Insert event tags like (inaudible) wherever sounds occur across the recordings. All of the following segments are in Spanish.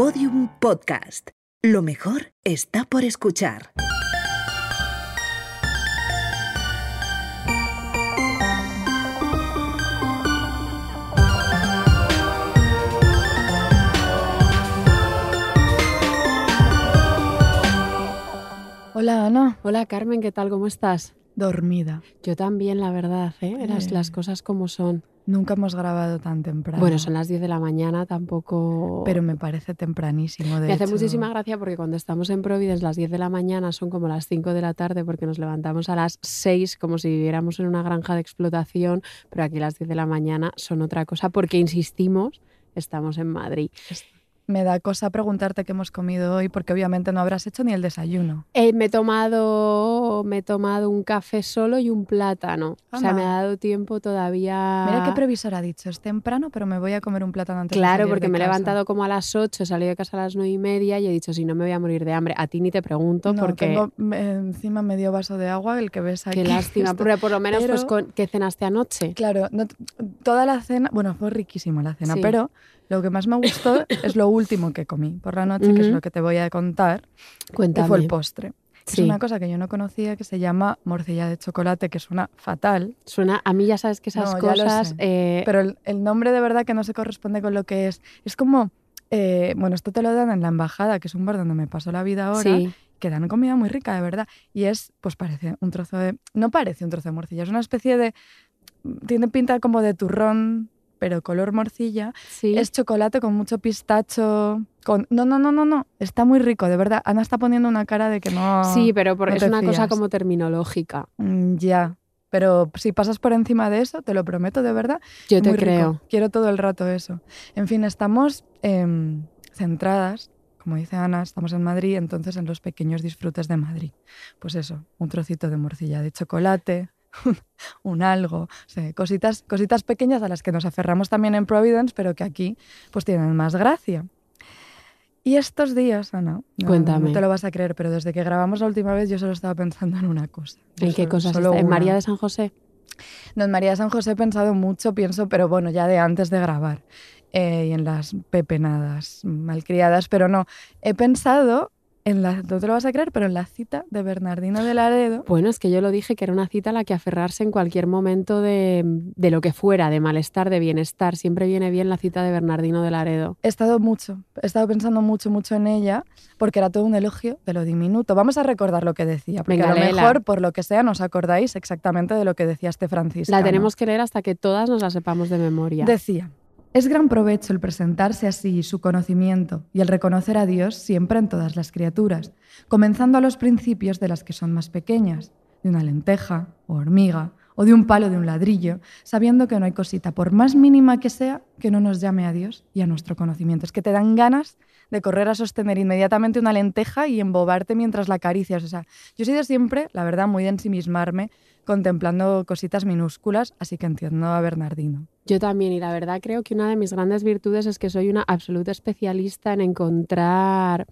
Podium Podcast. Lo mejor está por escuchar. Hola Ana, Hola Carmen, ¿qué tal? ¿Cómo estás? dormida. Yo también, la verdad, ¿eh? Las, Eh. las cosas como son. Nunca hemos grabado tan temprano. Bueno, son las 10 de la mañana, tampoco... Pero me parece tempranísimo. De Me hace muchísima gracia porque cuando estamos en Providence las 10 de la mañana son como las 5 de la tarde porque nos levantamos a las 6 como si viviéramos en una granja de explotación, pero aquí las 10 de la mañana son otra cosa porque insistimos, estamos en Madrid. Me da cosa preguntarte qué hemos comido hoy, porque obviamente no habrás hecho ni el desayuno. Eh, me, he tomado, me he tomado un café solo y un plátano. O sea, Anda. me ha dado tiempo todavía... Mira qué previsor ha dicho. Es temprano, pero me voy a comer un plátano antes de Claro, salir porque de me he casa. levantado como a las 8, he salido de casa a las 9 y media y he dicho, si no me voy a morir de hambre. A ti ni te pregunto No, porque... tengo encima medio vaso de agua, el que ves aquí. Qué lástima, (laughs) pero por lo menos, pues, pero- con, ¿qué cenaste anoche? Claro, no toda la cena, bueno, fue riquísima la cena, Sí. pero lo que más me gustó (laughs) es lo último que comí por la noche, que es lo que te voy a contar, que Cuéntame. fue el postre. que Sí. Es una cosa que yo no conocía que se llama morcilla de chocolate, que suena fatal, Suena, a mí ya sabes que esas No, cosas... eh, pero el, el nombre de verdad que no se corresponde con lo que es. Es como, eh, bueno, esto te lo dan en la embajada, que es un bar donde me paso la vida ahora, sí, que dan comida muy rica, de verdad. Y es, pues parece un trozo de... No parece un trozo de morcilla, es una especie de... Tiene pinta como de turrón, pero color morcilla. sí. Es chocolate con mucho pistacho. Con... No, no, no, no, no. Está muy rico, de verdad. Ana está poniendo una cara de que no. Sí, pero por- no es una cosa como terminológica. Mm, ya. Pero si pasas por encima de eso, te lo prometo, de verdad. Yo te rico. creo. Quiero todo el rato eso. En fin, estamos em, centradas, como dice Ana, estamos en Madrid, entonces en los pequeños disfrutes de Madrid. Pues eso, un trocito de morcilla de chocolate, (laughs) un algo, o sea, cositas, cositas pequeñas a las que nos aferramos también en Providence, pero que aquí pues tienen más gracia. Y estos días, Ana, no, Cuéntame. no te lo vas a creer, pero desde que grabamos la última vez yo solo estaba pensando en una cosa. ¿En qué Solo- cosas? solo? ¿En una. María de San José? No, en María de San José he pensado mucho, pienso, pero bueno, ya de antes de grabar. eh, y en las pepenadas malcriadas, pero no. He pensado en la, no te lo vas a creer, pero en la cita de Bernardino de Laredo. Bueno, es que yo lo dije que era una cita a la que aferrarse en cualquier momento de, de lo que fuera, de malestar, de bienestar. Siempre viene bien la cita de Bernardino de Laredo. He estado mucho, he estado pensando mucho, mucho en ella, porque era todo un elogio de lo diminuto. Vamos a recordar lo que decía, porque Venga, a lo léela. mejor, por lo que sea, nos acordáis exactamente de lo que decía este Francisco. La tenemos que leer hasta que todas nos la sepamos de memoria. Decía, es gran provecho el presentarse así su conocimiento y el reconocer a Dios siempre en todas las criaturas, comenzando a los principios de las que son más pequeñas, de una lenteja o hormiga o de un palo de un ladrillo, sabiendo que no hay cosita, por más mínima que sea, que no nos llame a Dios y a nuestro conocimiento. Es que te dan ganas de correr a sostener inmediatamente una lenteja y embobarte mientras la acaricias. O sea, yo he sido siempre, la verdad, muy de ensimismarme contemplando cositas minúsculas, así que entiendo a Bernardino. Yo también, y la verdad creo que una de mis grandes virtudes es que soy una absoluta especialista en encontrar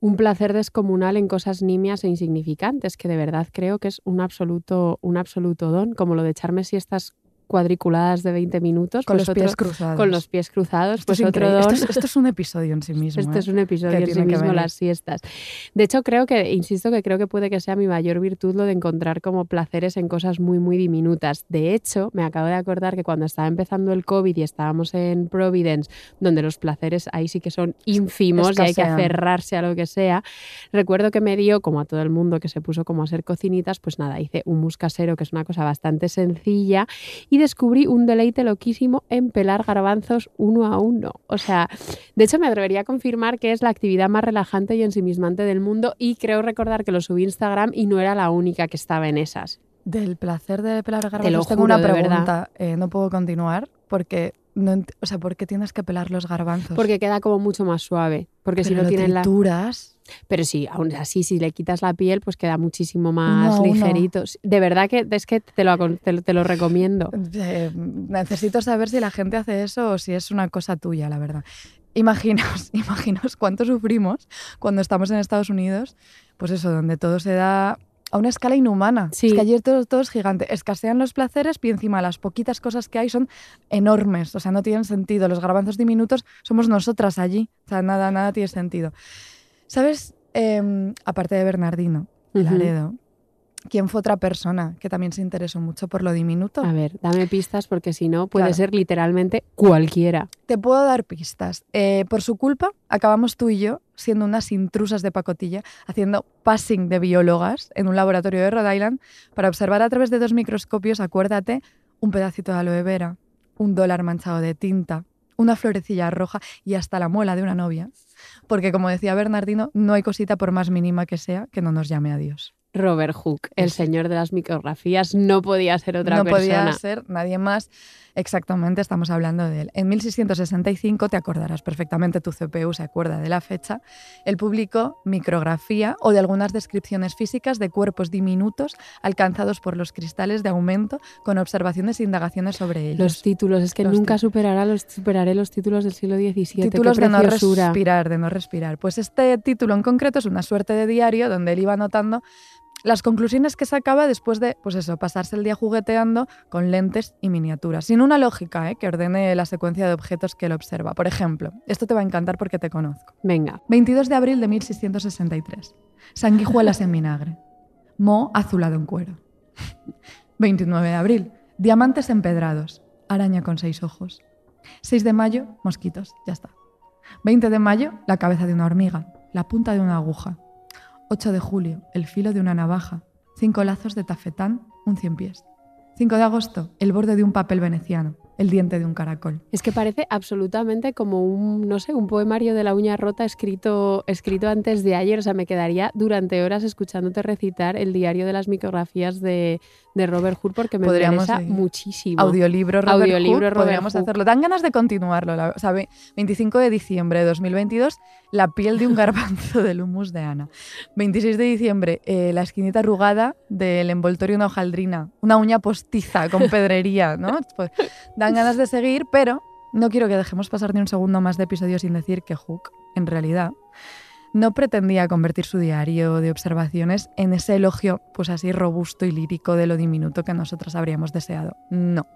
un placer descomunal en cosas nimias e insignificantes, que de verdad creo que es un absoluto, un absoluto don, como lo de echarme siestas cuadriculadas de 20 minutos. Con pues los pies cruzados. Con los pies cruzados, Esto pues es otro. Esto es, esto es un episodio en sí (laughs) mismo. ¿eh? es un episodio en sí mismo, las siestas. De hecho, creo que, insisto, que creo que puede que sea mi mayor virtud lo de encontrar como placeres en cosas muy, muy diminutas. De hecho, me acabo de acordar que cuando estaba empezando el COVID y estábamos en Providence, donde los placeres ahí sí que son ínfimos y hay que Escasean. aferrarse a lo que sea, recuerdo que me dio, como a todo el mundo que se puso como a hacer cocinitas, pues nada, hice un mousse casero, que es una cosa bastante sencilla, y descubrí un deleite loquísimo en pelar garbanzos uno a uno. O sea, de hecho me atrevería a confirmar que es la actividad más relajante y ensimismante del mundo y creo recordar que lo subí a Instagram y no era la única que estaba en esas. Del placer de pelar Te garbanzos lo tengo juro, una de pregunta. Eh, no puedo continuar porque... No o sea, ¿por qué tienes que pelar los garbanzos? Porque queda como mucho más suave. Porque si no lo tienen la... trituras. Pero sí, aún así, si le quitas la piel, pues queda muchísimo más ligerito. De verdad que es que te lo, te, te lo recomiendo. (laughs) Eh, necesito saber si la gente hace eso o si es una cosa tuya, la verdad. Imaginaos, (laughs) imaginaos cuánto sufrimos cuando estamos en Estados Unidos, pues eso, donde todo se da a una escala inhumana. Sí. Es que ayer todo, todo es gigante. Escasean los placeres y encima las poquitas cosas que hay son enormes. O sea, no tienen sentido. Los garbanzos diminutos somos nosotras allí. O sea, nada, nada tiene sentido. ¿Sabes? Em, aparte de Bernardino, Ujú. Laredo, ¿quién fue otra persona que también se interesó mucho por lo diminuto? A ver, dame pistas porque si no puede Claro. ser literalmente cualquiera. Te puedo dar pistas. Eh, por su culpa, acabamos tú y yo siendo unas intrusas de pacotilla, haciendo passing de biólogas en un laboratorio de Rhode Island para observar a través de dos microscopios, acuérdate, un pedacito de aloe vera, un dólar manchado de tinta, una florecilla roja y hasta la muela de una novia. Porque, como decía Bernardino, no hay cosita por más mínima que sea que no nos llame a Dios. Robert Hooke, el señor de las micrografías, no podía ser otra no persona. podía ser nadie más. Exactamente, estamos hablando de él. En 1665, te acordarás perfectamente, tu CPU se acuerda de la fecha, él publicó micrografía o de algunas descripciones físicas de cuerpos diminutos alcanzados por los cristales de aumento con observaciones e indagaciones sobre ellos. Los títulos, es que Los nunca superará los, superaré los títulos del siglo XVII. títulos de no respirar, de no respirar. Pues este título en concreto es una suerte de diario donde él iba anotando las conclusiones que sacaba después de, pues eso, pasarse el día jugueteando con lentes y miniaturas, sin una lógica ¿eh? que ordene la secuencia de objetos que él observa. Por ejemplo, esto te va a encantar porque te conozco. Venga, 22 de abril de 1663. Sanguijuelas en vinagre. Mo azulado en cuero. 29 de abril. Diamantes empedrados. Araña con seis ojos. 6 de mayo. Mosquitos. Ya está. 20 de mayo. La cabeza de una hormiga. La punta de una aguja. 8 de julio. El filo de una navaja. 5 lazos de tafetán. Un cien pies. 5 de agosto. El borde de un papel veneciano. El diente de un caracol. es que parece absolutamente como un, no sé, un poemario de la uña rota escrito, escrito antes de ayer. O sea, me quedaría durante horas escuchándote recitar el diario de las micrografías de, de Robert Hooke porque me Podríamos interesa muchísimo. Audiolibro Robert Audiolibro Robert podríamos hacerlo. Dan ganas de continuarlo. la- o sea, ve- 25 de diciembre de 2022, La piel de un (laughs) garbanzo del humus de Ana. 26 de diciembre, eh, La esquinita arrugada del envoltorio de una hojaldrina. Una uña postiza con (laughs) pedrería, ¿no? Pues, dan ganas de seguir, pero no quiero que dejemos pasar ni un segundo más de episodio sin decir que Hooke, en realidad, no pretendía convertir su diario de observaciones en ese elogio, pues así robusto y lírico de lo diminuto que nosotros habríamos deseado. No.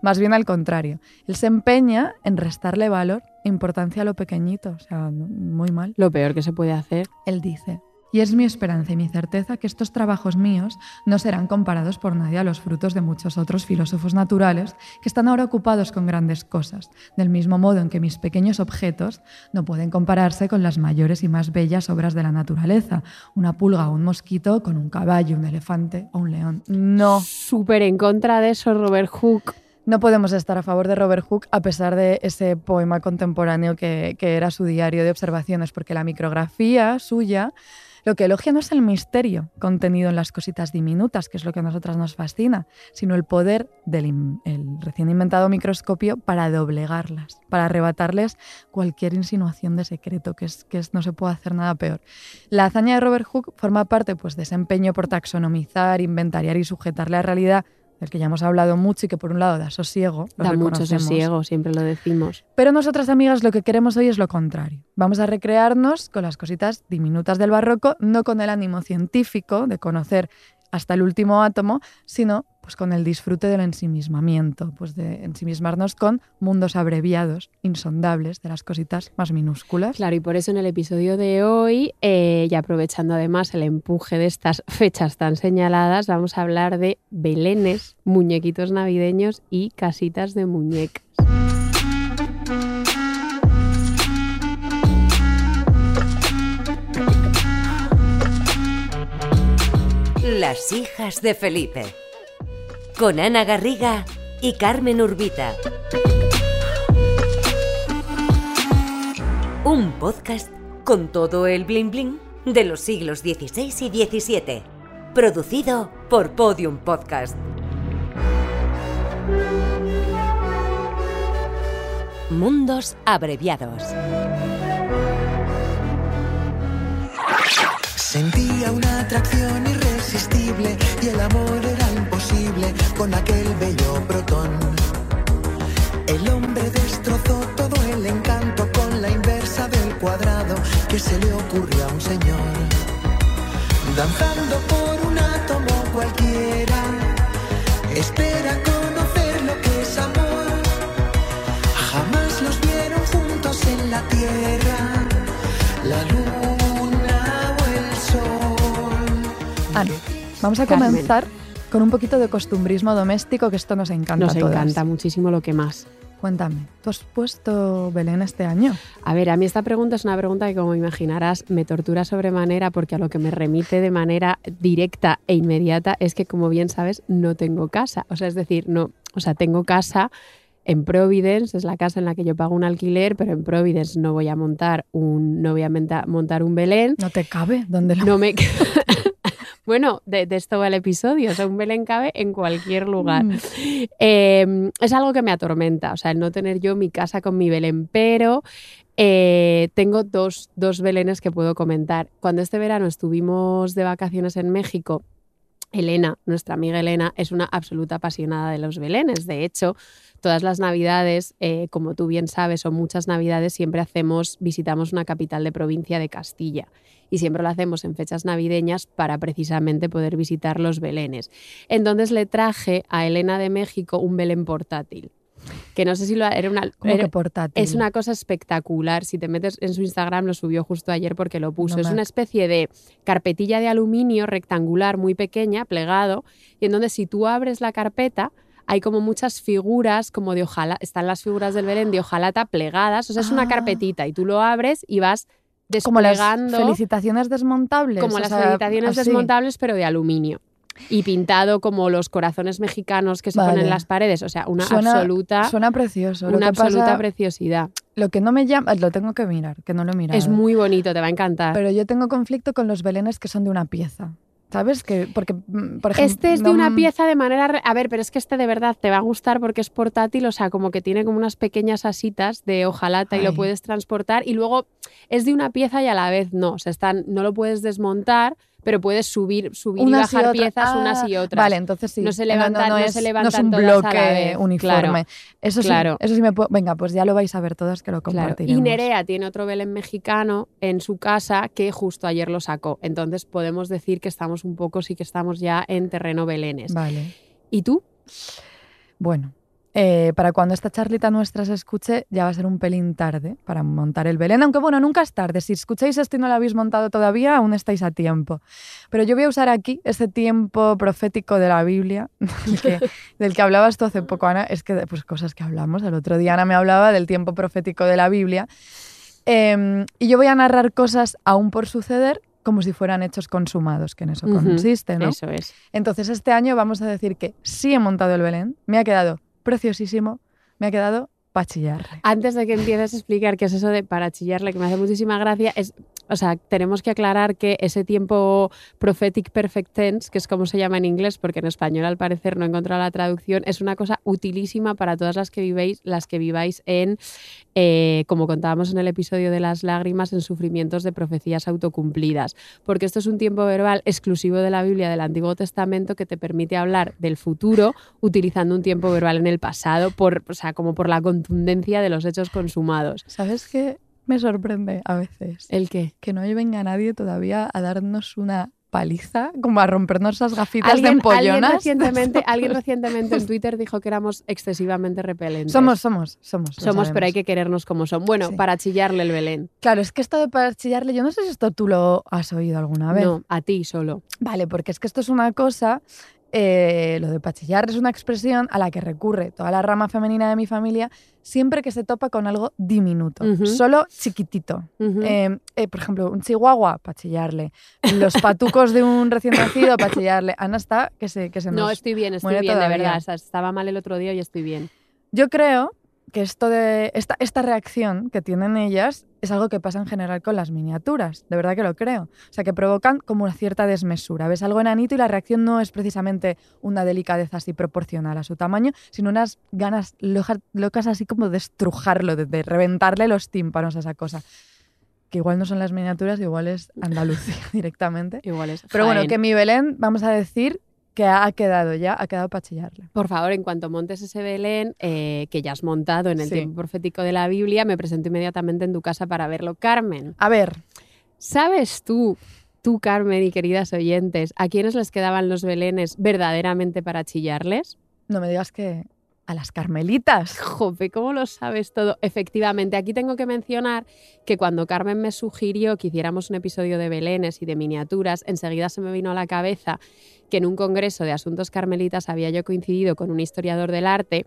Más bien al contrario. Él se empeña en restarle valor e importancia a lo pequeñito. O sea, muy mal. Lo peor que se puede hacer. Él dice, y es mi esperanza y mi certeza que estos trabajos míos no serán comparados por nadie a los frutos de muchos otros filósofos naturales que están ahora ocupados con grandes cosas, del mismo modo en que mis pequeños objetos no pueden compararse con las mayores y más bellas obras de la naturaleza, una pulga o un mosquito con un caballo, un elefante o un león. No. Súper en contra de eso, Robert Hooke. No podemos estar a favor de Robert Hooke a pesar de ese poema contemporáneo que, que era su diario de observaciones, porque la micrografía suya lo que elogia no es el misterio contenido en las cositas diminutas, que es lo que a nosotras nos fascina, sino el poder del recién inventado microscopio para doblegarlas, para arrebatarles cualquier insinuación de secreto, que, es, que no se puede hacer nada peor. La hazaña de Robert Hooke forma parte pues, de ese empeño por taxonomizar, inventariar y sujetar la realidad del que ya hemos hablado mucho y que por un lado da sosiego, lo Da mucho sosiego, siempre lo decimos. Pero nosotras, amigas, lo que queremos hoy es lo contrario. Vamos a recrearnos con las cositas diminutas del barroco, no con el ánimo científico de conocer hasta el último átomo, sino pues con el disfrute del ensimismamiento, pues de ensimismarnos con mundos abreviados, insondables, de las cositas más minúsculas. Claro, y por eso en el episodio de hoy, eh, y aprovechando además el empuje de estas fechas tan señaladas, vamos a hablar de belenes, muñequitos navideños y casitas de muñecas. Las hijas de Felipe. Con Ana Garriga y Carmen Urbita. Un podcast con todo el bling bling de los siglos XVI y XVII. Producido por Podium Podcast. Mundos abreviados. Sentía una atracción y el amor era imposible con aquel bello protón. El hombre destrozó todo el encanto con la inversa del cuadrado que se le ocurrió a un señor. Danzando por un átomo cualquiera, espera conocer lo que es amor. Jamás los vieron juntos en la tierra vamos a Carmen. comenzar con un poquito de costumbrismo doméstico, que esto nos encanta Nos a todas. encanta muchísimo lo que más. Cuéntame, ¿tú has puesto Belén este año? A ver, a mí esta pregunta es una pregunta que, como imaginarás, me tortura sobremanera porque a lo que me remite de manera directa e inmediata es que, como bien sabes, no tengo casa. O sea, es decir, no, o sea, tengo casa en Providence, es la casa en la que yo pago un alquiler, pero en Providence no voy a montar un, no voy a montar un Belén. ¿No te cabe? ¿Dónde lo No me. (laughs) bueno, de, de esto va el episodio. O sea, un Belén cabe en cualquier lugar. Mm. Eh, es algo que me atormenta, o sea, el no tener yo mi casa con mi Belén, pero eh, tengo dos, dos Belenes que puedo comentar. Cuando este verano estuvimos de vacaciones en México, Elena, nuestra amiga Elena, es una absoluta apasionada de los Belenes. De hecho, todas las navidades, eh, como tú bien sabes, o muchas navidades, siempre hacemos, visitamos una capital de provincia de Castilla. Y siempre lo hacemos en fechas navideñas para precisamente poder visitar los Belenes. Entonces le traje a Elena de México un Belén portátil. Que no sé si lo era una. ¿Cómo era- portátil? es una cosa espectacular. Si te metes en su Instagram, lo subió justo ayer porque lo puso. No es una especie de carpetilla de aluminio rectangular muy pequeña, plegado, y en donde si tú abres la carpeta, hay como muchas figuras, como de ojalá, están las figuras del Belén de ojalata plegadas. O sea, es una Ah. carpetita y tú lo abres y vas Como las felicitaciones desmontables. como las sea, felicitaciones así. desmontables, pero de aluminio. Y pintado como los corazones mexicanos que se ponen en las paredes. O sea, una Suena- absoluta, Suena precioso. Una absoluta pasa- preciosidad. Lo que no me llama, lo tengo que mirar, que no lo he mirado. Es muy bonito, te va a encantar. Pero yo tengo conflicto con los belenes que son de una pieza. ¿Sabes? Que, porque, mm, por ejemplo. Este es de no- una pieza de manera... A ver, pero es que este de verdad te va a gustar porque es portátil, o sea, como que tiene como unas pequeñas asitas de hojalata y lo puedes transportar y luego es de una pieza y a la vez no, o sea, están, no lo puedes desmontar, pero puedes subir, subir unas y bajar piezas Ah, unas y otras. Vale, entonces sí. No se levantan- no es, no levantan un todas a la bloque vez, uniforme. claro. Eso sí, Claro. eso sí me puedo. Venga, pues ya lo vais a ver todas que lo Claro. compartiremos. Y Nerea tiene otro Belén mexicano en su casa que justo ayer lo sacó. Entonces podemos decir que estamos un poco, sí que estamos ya en terreno Belenes. Vale. ¿Y tú? Bueno, eh, para cuando esta charlita nuestra se escuche, ya va a ser un pelín tarde para montar el Belén. Aunque bueno, nunca es tarde. Si escucháis esto y no lo habéis montado todavía, aún estáis a tiempo. Pero yo voy a usar aquí ese tiempo profético de la Biblia, (laughs) del que, del que hablabas tú hace poco, Ana. Es que, pues, cosas que hablamos. El otro día Ana me hablaba del tiempo profético de la Biblia. Eh, y yo voy a narrar cosas aún por suceder como si fueran hechos consumados, que en eso consiste, ¿no? Eso es. Entonces este año vamos a decir que sí he montado el Belén, me ha quedado preciosísimo, me ha quedado para chillarle. Antes de que empieces a explicar qué es eso de para chillarle, que me hace muchísima gracia, es, o sea, tenemos que aclarar que ese tiempo prophetic perfect tense, que es como se llama en inglés, porque en español al parecer no he encontrado la traducción, es una cosa utilísima para todas las que vivéis, las que viváis en, eh, como contábamos en el episodio de las lágrimas, en sufrimientos de profecías autocumplidas, porque esto es un tiempo verbal exclusivo de la Biblia del Antiguo Testamento que te permite hablar del futuro utilizando un tiempo verbal en el pasado, por, o sea, como por la contundencia de los hechos consumados. ¿Sabes qué me sorprende a veces? ¿El qué? Que no venga nadie todavía a darnos una paliza, como a rompernos esas gafitas de Alguien, alguien empollonas. recientemente, (laughs) alguien recientemente en Twitter dijo que éramos excesivamente repelentes. Somos, somos, somos. Somos, pero hay que querernos como son. Bueno, Sí. para chillarle el Belén. Claro, es que esto de para chillarle, yo no sé si esto tú lo has oído alguna vez. No, a ti solo. Vale, porque es que esto es una cosa, eh, lo de pachillar es una expresión a la que recurre toda la rama femenina de mi familia siempre que se topa con algo diminuto, solo chiquitito. Eh, eh, por ejemplo, un chihuahua, para chillarle. Los patucos de un recién nacido, para chillarle. Ana está que se, que se no, nos... estoy bien, estoy bien, de verdad. O sea, estaba mal el otro día y estoy bien. Yo creo que esto de esta, esta reacción que tienen ellas es algo que pasa en general con las miniaturas, de verdad que lo creo. O sea, que provocan como una cierta desmesura. Ves algo enanito y la reacción no es precisamente una delicadeza así proporcional a su tamaño, sino unas ganas loja- locas así como de estrujarlo, de, de reventarle los tímpanos a esa cosa. Que igual no son las miniaturas, igual es Andalucía (laughs) directamente. Igual es. Pero bueno, que mi Belén, vamos a decir que ha quedado ya, ha quedado para chillarle. Por favor, en cuanto montes ese Belén, eh, que ya has montado en el Sí. tiempo profético de la Biblia, me presento inmediatamente en tu casa para verlo. Carmen, A ver, ¿sabes tú, tú Carmen y queridas oyentes, a quiénes les quedaban los Belenes verdaderamente para chillarles? no me digas que a las carmelitas. Jope, ¿cómo lo sabes todo? Efectivamente, aquí tengo que mencionar que cuando Carmen me sugirió que hiciéramos un episodio de belenes y de miniaturas, enseguida se me vino a la cabeza que en un congreso de asuntos carmelitas había yo coincidido con un historiador del arte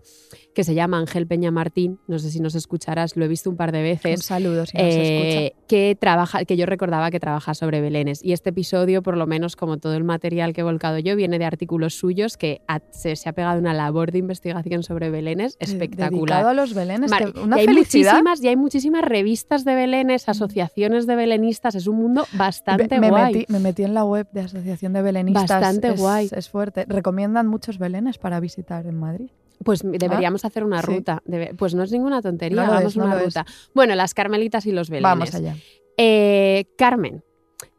que se llama Ángel Peña Martín, no sé si nos escucharás, lo he visto un par de veces. Un saludo si nos eh, escucha. que trabaja, que yo recordaba que trabaja sobre belenes. Y este episodio, por lo menos como todo el material que he volcado yo, viene de artículos suyos que ha- se, se ha pegado una labor de investigación sobre belenes espectacular. Dedicado a los. Mar- que- una y hay felicidad. muchísimas, y hay muchísimas revistas de belenes, asociaciones de belenistas, es un mundo bastante me, guay. metí, me metí en la web de Asociación de Belenistas. Bastante es, guay. Es fuerte. Recomiendan muchos belenes para visitar en Madrid. Pues deberíamos hacer una Ah, sí. ruta. Debe- pues no es ninguna tontería, No hagamos no una es. ruta. Bueno, las carmelitas y los belenes. Vamos allá. Eh, Carmen,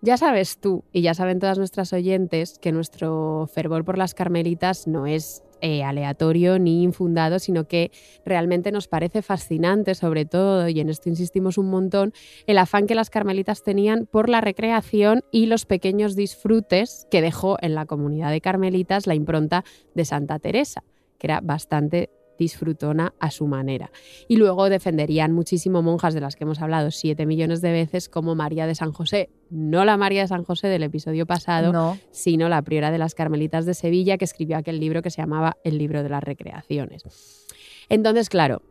ya sabes tú y ya saben todas nuestras oyentes que nuestro fervor por las carmelitas no es eh, aleatorio ni infundado, sino que realmente nos parece fascinante, sobre todo, y en esto insistimos un montón, el afán que las carmelitas tenían por la recreación y los pequeños disfrutes que dejó en la comunidad de carmelitas la impronta de Santa Teresa, que era bastante disfrutona a su manera. Y luego defenderían muchísimo monjas de las que hemos hablado siete millones de veces, como María de San José. No la María de San José del episodio pasado, No, sino la priora de las Carmelitas de Sevilla, que escribió aquel libro que se llamaba El libro de las recreaciones. Entonces, claro,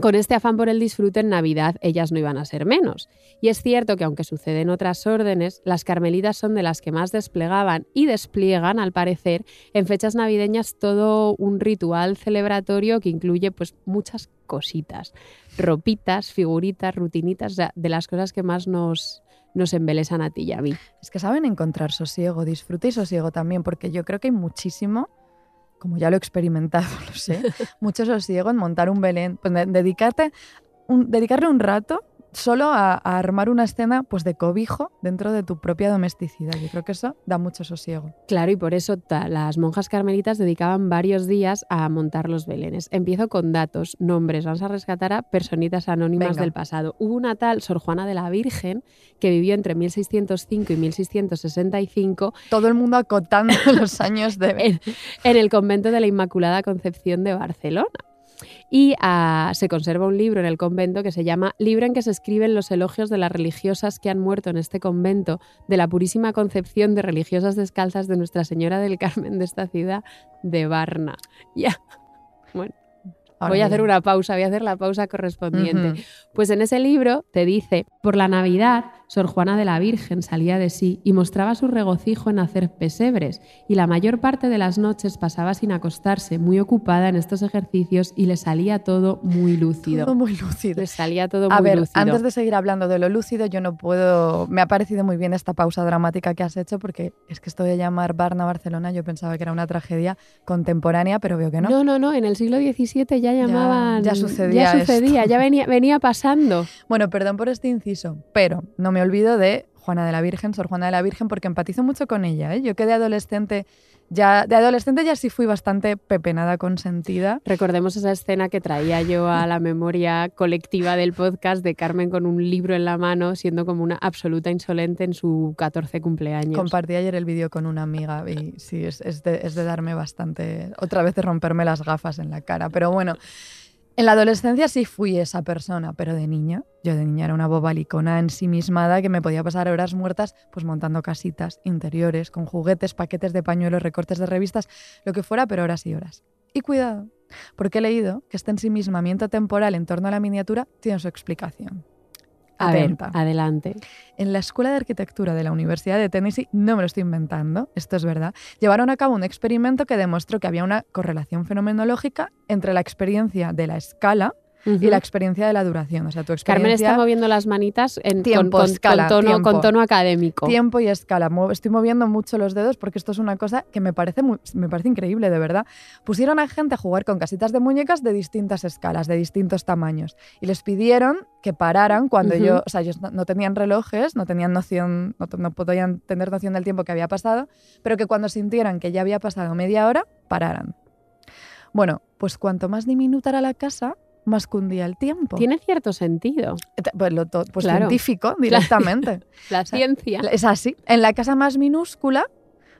con este afán por el disfrute en Navidad ellas no iban a ser menos. Y es cierto que aunque sucede en otras órdenes, las carmelitas son de las que más desplegaban y despliegan, al parecer, en fechas navideñas todo un ritual celebratorio que incluye pues muchas cositas, ropitas, figuritas, rutinitas, o sea, de las cosas que más nos, nos embelesan a ti y a mí. es que saben encontrar sosiego, disfrute y sosiego también, porque yo creo que hay muchísimo, como ya lo he experimentado, (laughs) lo sé, mucho sosiego en montar un Belén, pues de- dedicarte, dedicarle un rato solo a, a armar una escena pues de cobijo dentro de tu propia domesticidad. Yo creo que eso da mucho sosiego. Claro, y por eso las monjas carmelitas dedicaban varios días a montar los belenes. Empiezo con datos, nombres. Vamos a rescatar a personitas anónimas Venga. del pasado. Hubo una tal Sor Juana de la Virgen que vivió entre 1605 y 1665 Todo el mundo acotando (laughs) los años de... (laughs) en, en el convento de la Inmaculada Concepción de Barcelona. Y ah, se conserva un libro en el convento que se llama Libro en que se escriben los elogios de las religiosas que han muerto en este convento de la Purísima Concepción de religiosas descalzas de Nuestra Señora del Carmen de esta ciudad de Varna. (laughs) Ya. Bueno, Ahora voy a hacer una pausa, voy a hacer la pausa correspondiente. Pues en ese libro te dice, por la Navidad, Sor Juana de la Virgen salía de sí y mostraba su regocijo en hacer pesebres, y la mayor parte de las noches pasaba sin acostarse, muy ocupada en estos ejercicios y le salía todo muy lúcido. Todo muy lúcido. Le salía todo A muy ver, lúcido. antes de seguir hablando de lo lúcido, yo no puedo. Me ha parecido muy bien esta pausa dramática que has hecho, porque es que esto de llamar Barna Barcelona, yo pensaba que era una tragedia contemporánea, pero veo que no. no, no, no, en el siglo XVII ya llamaban... ya sucedía Ya sucedía, esto. ya venía, venía pasando. (laughs) Bueno, perdón por este inciso, pero no me olvido de Juana de la Virgen, Sor Juana de la Virgen, porque empatizo mucho con ella. ¿eh? Yo que de adolescente, ya de adolescente ya sí fui bastante pepenada consentida. Recordemos esa escena que traía yo a la memoria colectiva del podcast de Carmen con un libro en la mano, siendo como una absoluta insolente en su 14 cumpleaños. Compartí ayer el vídeo con una amiga y sí, es, es de, es de darme bastante, otra vez de romperme las gafas en la cara. Pero bueno, en la adolescencia sí fui esa persona, pero de niña, yo de niña era una bobalicona ensimismada que me podía pasar horas muertas pues montando casitas interiores, con juguetes, paquetes de pañuelos, recortes de revistas, lo que fuera, pero horas y horas. Y cuidado, porque he leído que este ensimismamiento temporal en torno a la miniatura tiene su explicación. A ver, adelante. En la Escuela de Arquitectura de la Universidad de Tennessee, no me lo estoy inventando, esto es verdad, llevaron a cabo un experimento que demostró que había una correlación fenomenológica entre la experiencia de la escala y la experiencia de la duración. O sea, tu Carmen experiencia... está moviendo las manitas en, Tiempo, con, con escala, tono, tiempo. con tono académico. Tiempo y escala. Estoy moviendo mucho los dedos porque esto es una cosa que me parece, muy- me parece increíble, de verdad. Pusieron a gente a jugar con casitas de muñecas de distintas escalas, de distintos tamaños. Y les pidieron que pararan cuando yo, o sea, ellos no, no tenían relojes, no tenían noción, no, no podían tener noción del tiempo que había pasado, pero que cuando sintieran que ya había pasado media hora, pararan. Bueno, pues cuanto más diminuta era la casa, más cundía el tiempo. Tiene cierto sentido. Pues, lo pues Claro. científico (laughs) directamente. La sea, ciencia. Es así. En la casa más minúscula,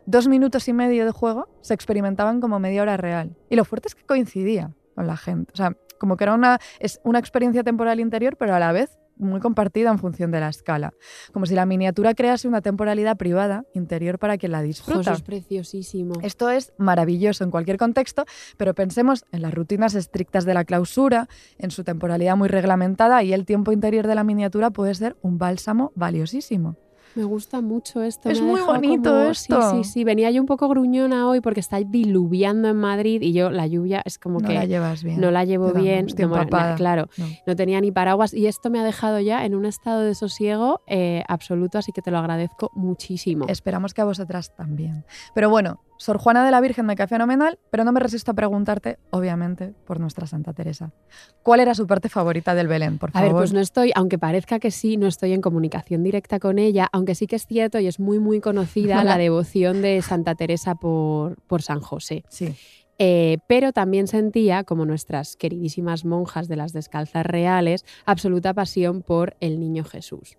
dos minutos y medio de juego se experimentaban como media hora real. Y lo fuerte es que coincidía. con la gente. O sea, como que era una, es una experiencia temporal interior, pero a la vez muy compartida en función de la escala. Como si la miniatura crease una temporalidad privada interior para quien la disfruta. eso es preciosísimo. Esto es maravilloso en cualquier contexto, pero pensemos en las rutinas estrictas de la clausura, en su temporalidad muy reglamentada y el tiempo interior de la miniatura puede ser un bálsamo valiosísimo. Me gusta mucho esto. Es muy bonito como- esto. Sí, sí, sí. Venía yo un poco gruñona hoy porque está diluviando en Madrid y yo la lluvia es como No que la llevas bien. no la llevo bien. no, empapada. claro, No. no tenía ni paraguas y esto me ha dejado ya en un estado de sosiego eh, absoluto, así que te lo agradezco muchísimo. Esperamos que a vosotras también. Pero bueno, Sor Juana de la Virgen me cae fenomenal, pero no me resisto a preguntarte, obviamente, por nuestra Santa Teresa. ¿Cuál era su parte favorita del Belén, por A favor? ver, pues no estoy, aunque parezca que sí, no estoy en comunicación directa con ella, aunque sí que es cierto y es muy, muy conocida la (laughs) devoción de Santa Teresa por, por San José. Sí. Eh, pero también sentía, como nuestras queridísimas monjas de las descalzas reales, absoluta pasión por el niño Jesús.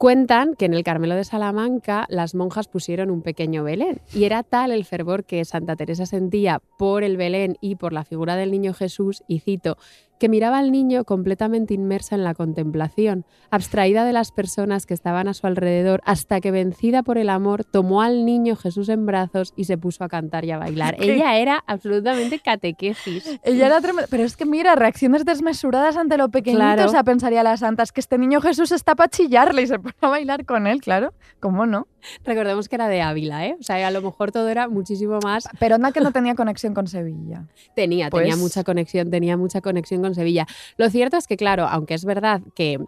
Cuentan que en el Carmelo de Salamanca las monjas pusieron un pequeño Belén y era tal el fervor que Santa Teresa sentía por el Belén y por la figura del niño Jesús, y cito, que miraba al niño completamente inmersa en la contemplación, abstraída de las personas que estaban a su alrededor, hasta que vencida por el amor, tomó al niño Jesús en brazos y se puso a cantar y a bailar. ¿Qué? Ella era absolutamente catequesis. Ella era tremenda. Pero es que mira, reacciones desmesuradas ante lo pequeñito. Claro. O sea, pensaría la santa, es que este niño Jesús está para chillarle y se pone a bailar con él, claro. ¿Cómo no? Recordemos que era de Ávila, ¿eh? O sea, a lo mejor todo era muchísimo más. Pero anda que no tenía conexión con Sevilla. Tenía, Pues- tenía mucha conexión, tenía mucha conexión con Sevilla. Lo cierto es que, claro, aunque es verdad que,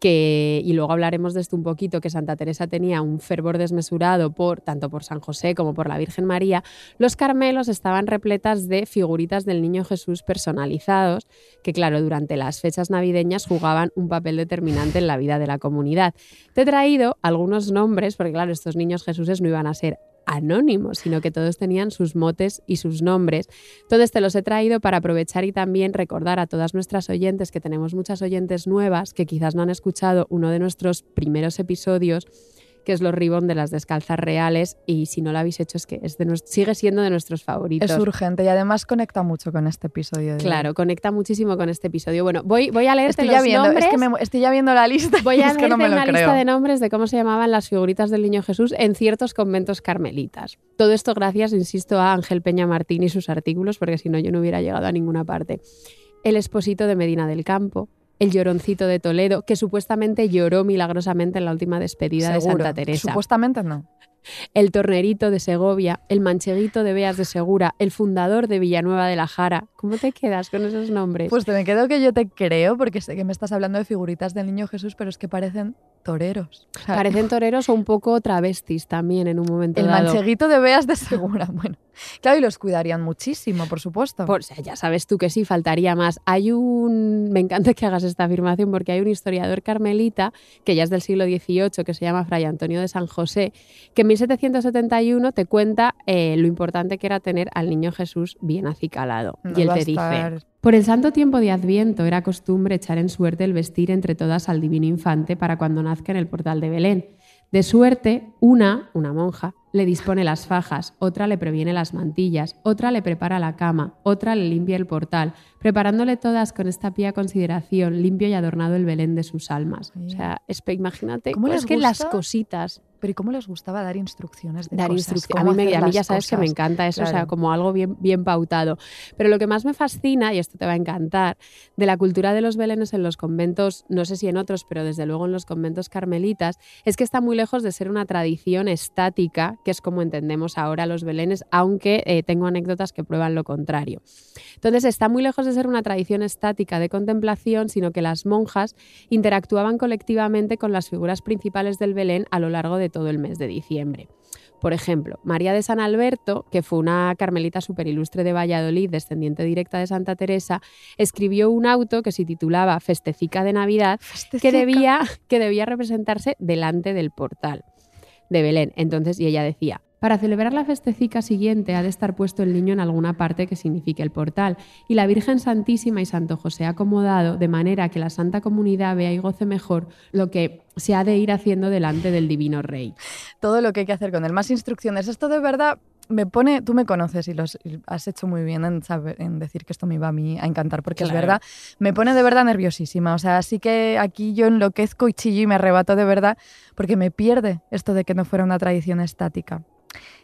que, y luego hablaremos de esto un poquito, que Santa Teresa tenía un fervor desmesurado por tanto por San José como por la Virgen María, los Carmelos estaban repletas de figuritas del Niño Jesús personalizados, que, claro, durante las fechas navideñas jugaban un papel determinante en la vida de la comunidad. Te he traído algunos nombres, porque, claro, estos niños Jesuses no iban a ser anónimos, sino que todos tenían sus motes y sus nombres. Entonces te los he traído para aprovechar y también recordar a todas nuestras oyentes, que tenemos muchas oyentes nuevas que quizás no han escuchado uno de nuestros primeros episodios, que es los ribbon de las descalzas reales y si no lo habéis hecho es que es de sigue siendo de nuestros favoritos. Es urgente y además conecta mucho con este episodio. de hoy. Claro, conecta muchísimo con este episodio. Bueno, voy, voy a leerte Estoy los ya viendo, nombres. es que me- estoy ya viendo la lista. (laughs) Voy a no leerte una creo. lista de nombres de cómo se llamaban las figuritas del Niño Jesús en ciertos conventos carmelitas. Todo esto gracias, insisto, a Ángel Peña Martín y sus artículos, porque si no yo no hubiera llegado a ninguna parte. El esposito de Medina del Campo, el lloroncito de Toledo, que supuestamente lloró milagrosamente en la última despedida de. Santa Teresa. Supuestamente no. El tornerito de Segovia, el mancheguito de Beas de Segura, el fundador de Villanueva de la Jara. ¿Cómo te quedas con esos nombres? Pues te me quedo que yo te creo porque sé que me estás hablando de figuritas del niño Jesús, pero es que parecen toreros. O sea, Parecen (laughs) toreros o un poco travestis también en un momento el dado. mancheguito de Beas de Segura. (laughs) Bueno, claro, y los cuidarían muchísimo, por supuesto. Por- o sea, ya sabes tú que sí, faltaría más. Hay un. Me encanta que hagas esta afirmación porque hay un historiador carmelita, que ya es del siglo XVIII, que se llama Fray Antonio de San José, que en 1771 te cuenta eh, lo importante que era tener al niño Jesús bien acicalado. No y él te dice. Por el santo tiempo de Adviento era costumbre echar en suerte el vestir entre todas al divino infante para cuando nazca en el portal de Belén. De suerte, una, una monja, le dispone las fajas, otra le previene las mantillas, otra le prepara la cama, otra le limpia el portal, preparándole todas con esta pía consideración, limpio y adornado el Belén de sus almas. O sea, imagínate, ¿Cómo es que las cositas, Pero ¿y cómo les gustaba dar instrucciones de dar instrucciones. A mí, me, a mí ya sabes que me encanta eso, o sea, como algo bien, bien pautado. Pero lo que más me fascina, y esto te va a encantar, de la cultura de los belenes en los conventos, no sé si en otros, pero desde luego en los conventos carmelitas, es que está muy lejos de ser una tradición estática, que es como entendemos ahora los belenes, aunque eh, tengo anécdotas que prueban lo contrario. Entonces está muy lejos de ser una tradición estática de contemplación, sino que las monjas interactuaban colectivamente con las figuras principales del Belén a lo largo de todo el mes de diciembre. Por ejemplo, María de San Alberto, que fue una carmelita superilustre de Valladolid, descendiente directa de Santa Teresa, escribió un auto que se titulaba Festecica de Navidad, que debía, que debía representarse delante del portal de Belén. Entonces, y ella decía, para celebrar la festecica siguiente ha de estar puesto el niño en alguna parte que signifique el portal, y la Virgen Santísima y Santo José acomodado, de manera que la Santa Comunidad vea y goce mejor lo que se ha de ir haciendo delante del Divino Rey. Todo lo que hay que hacer con él. Más instrucciones. Esto de verdad me pone, tú me conoces y los y has hecho muy bien en, saber- en decir que esto me iba a mí a encantar, porque es Claro. verdad, me pone de verdad nerviosísima. O sea, así que aquí yo enloquezco y chillo y me arrebato de verdad, porque me pierde esto de que no fuera una tradición estática.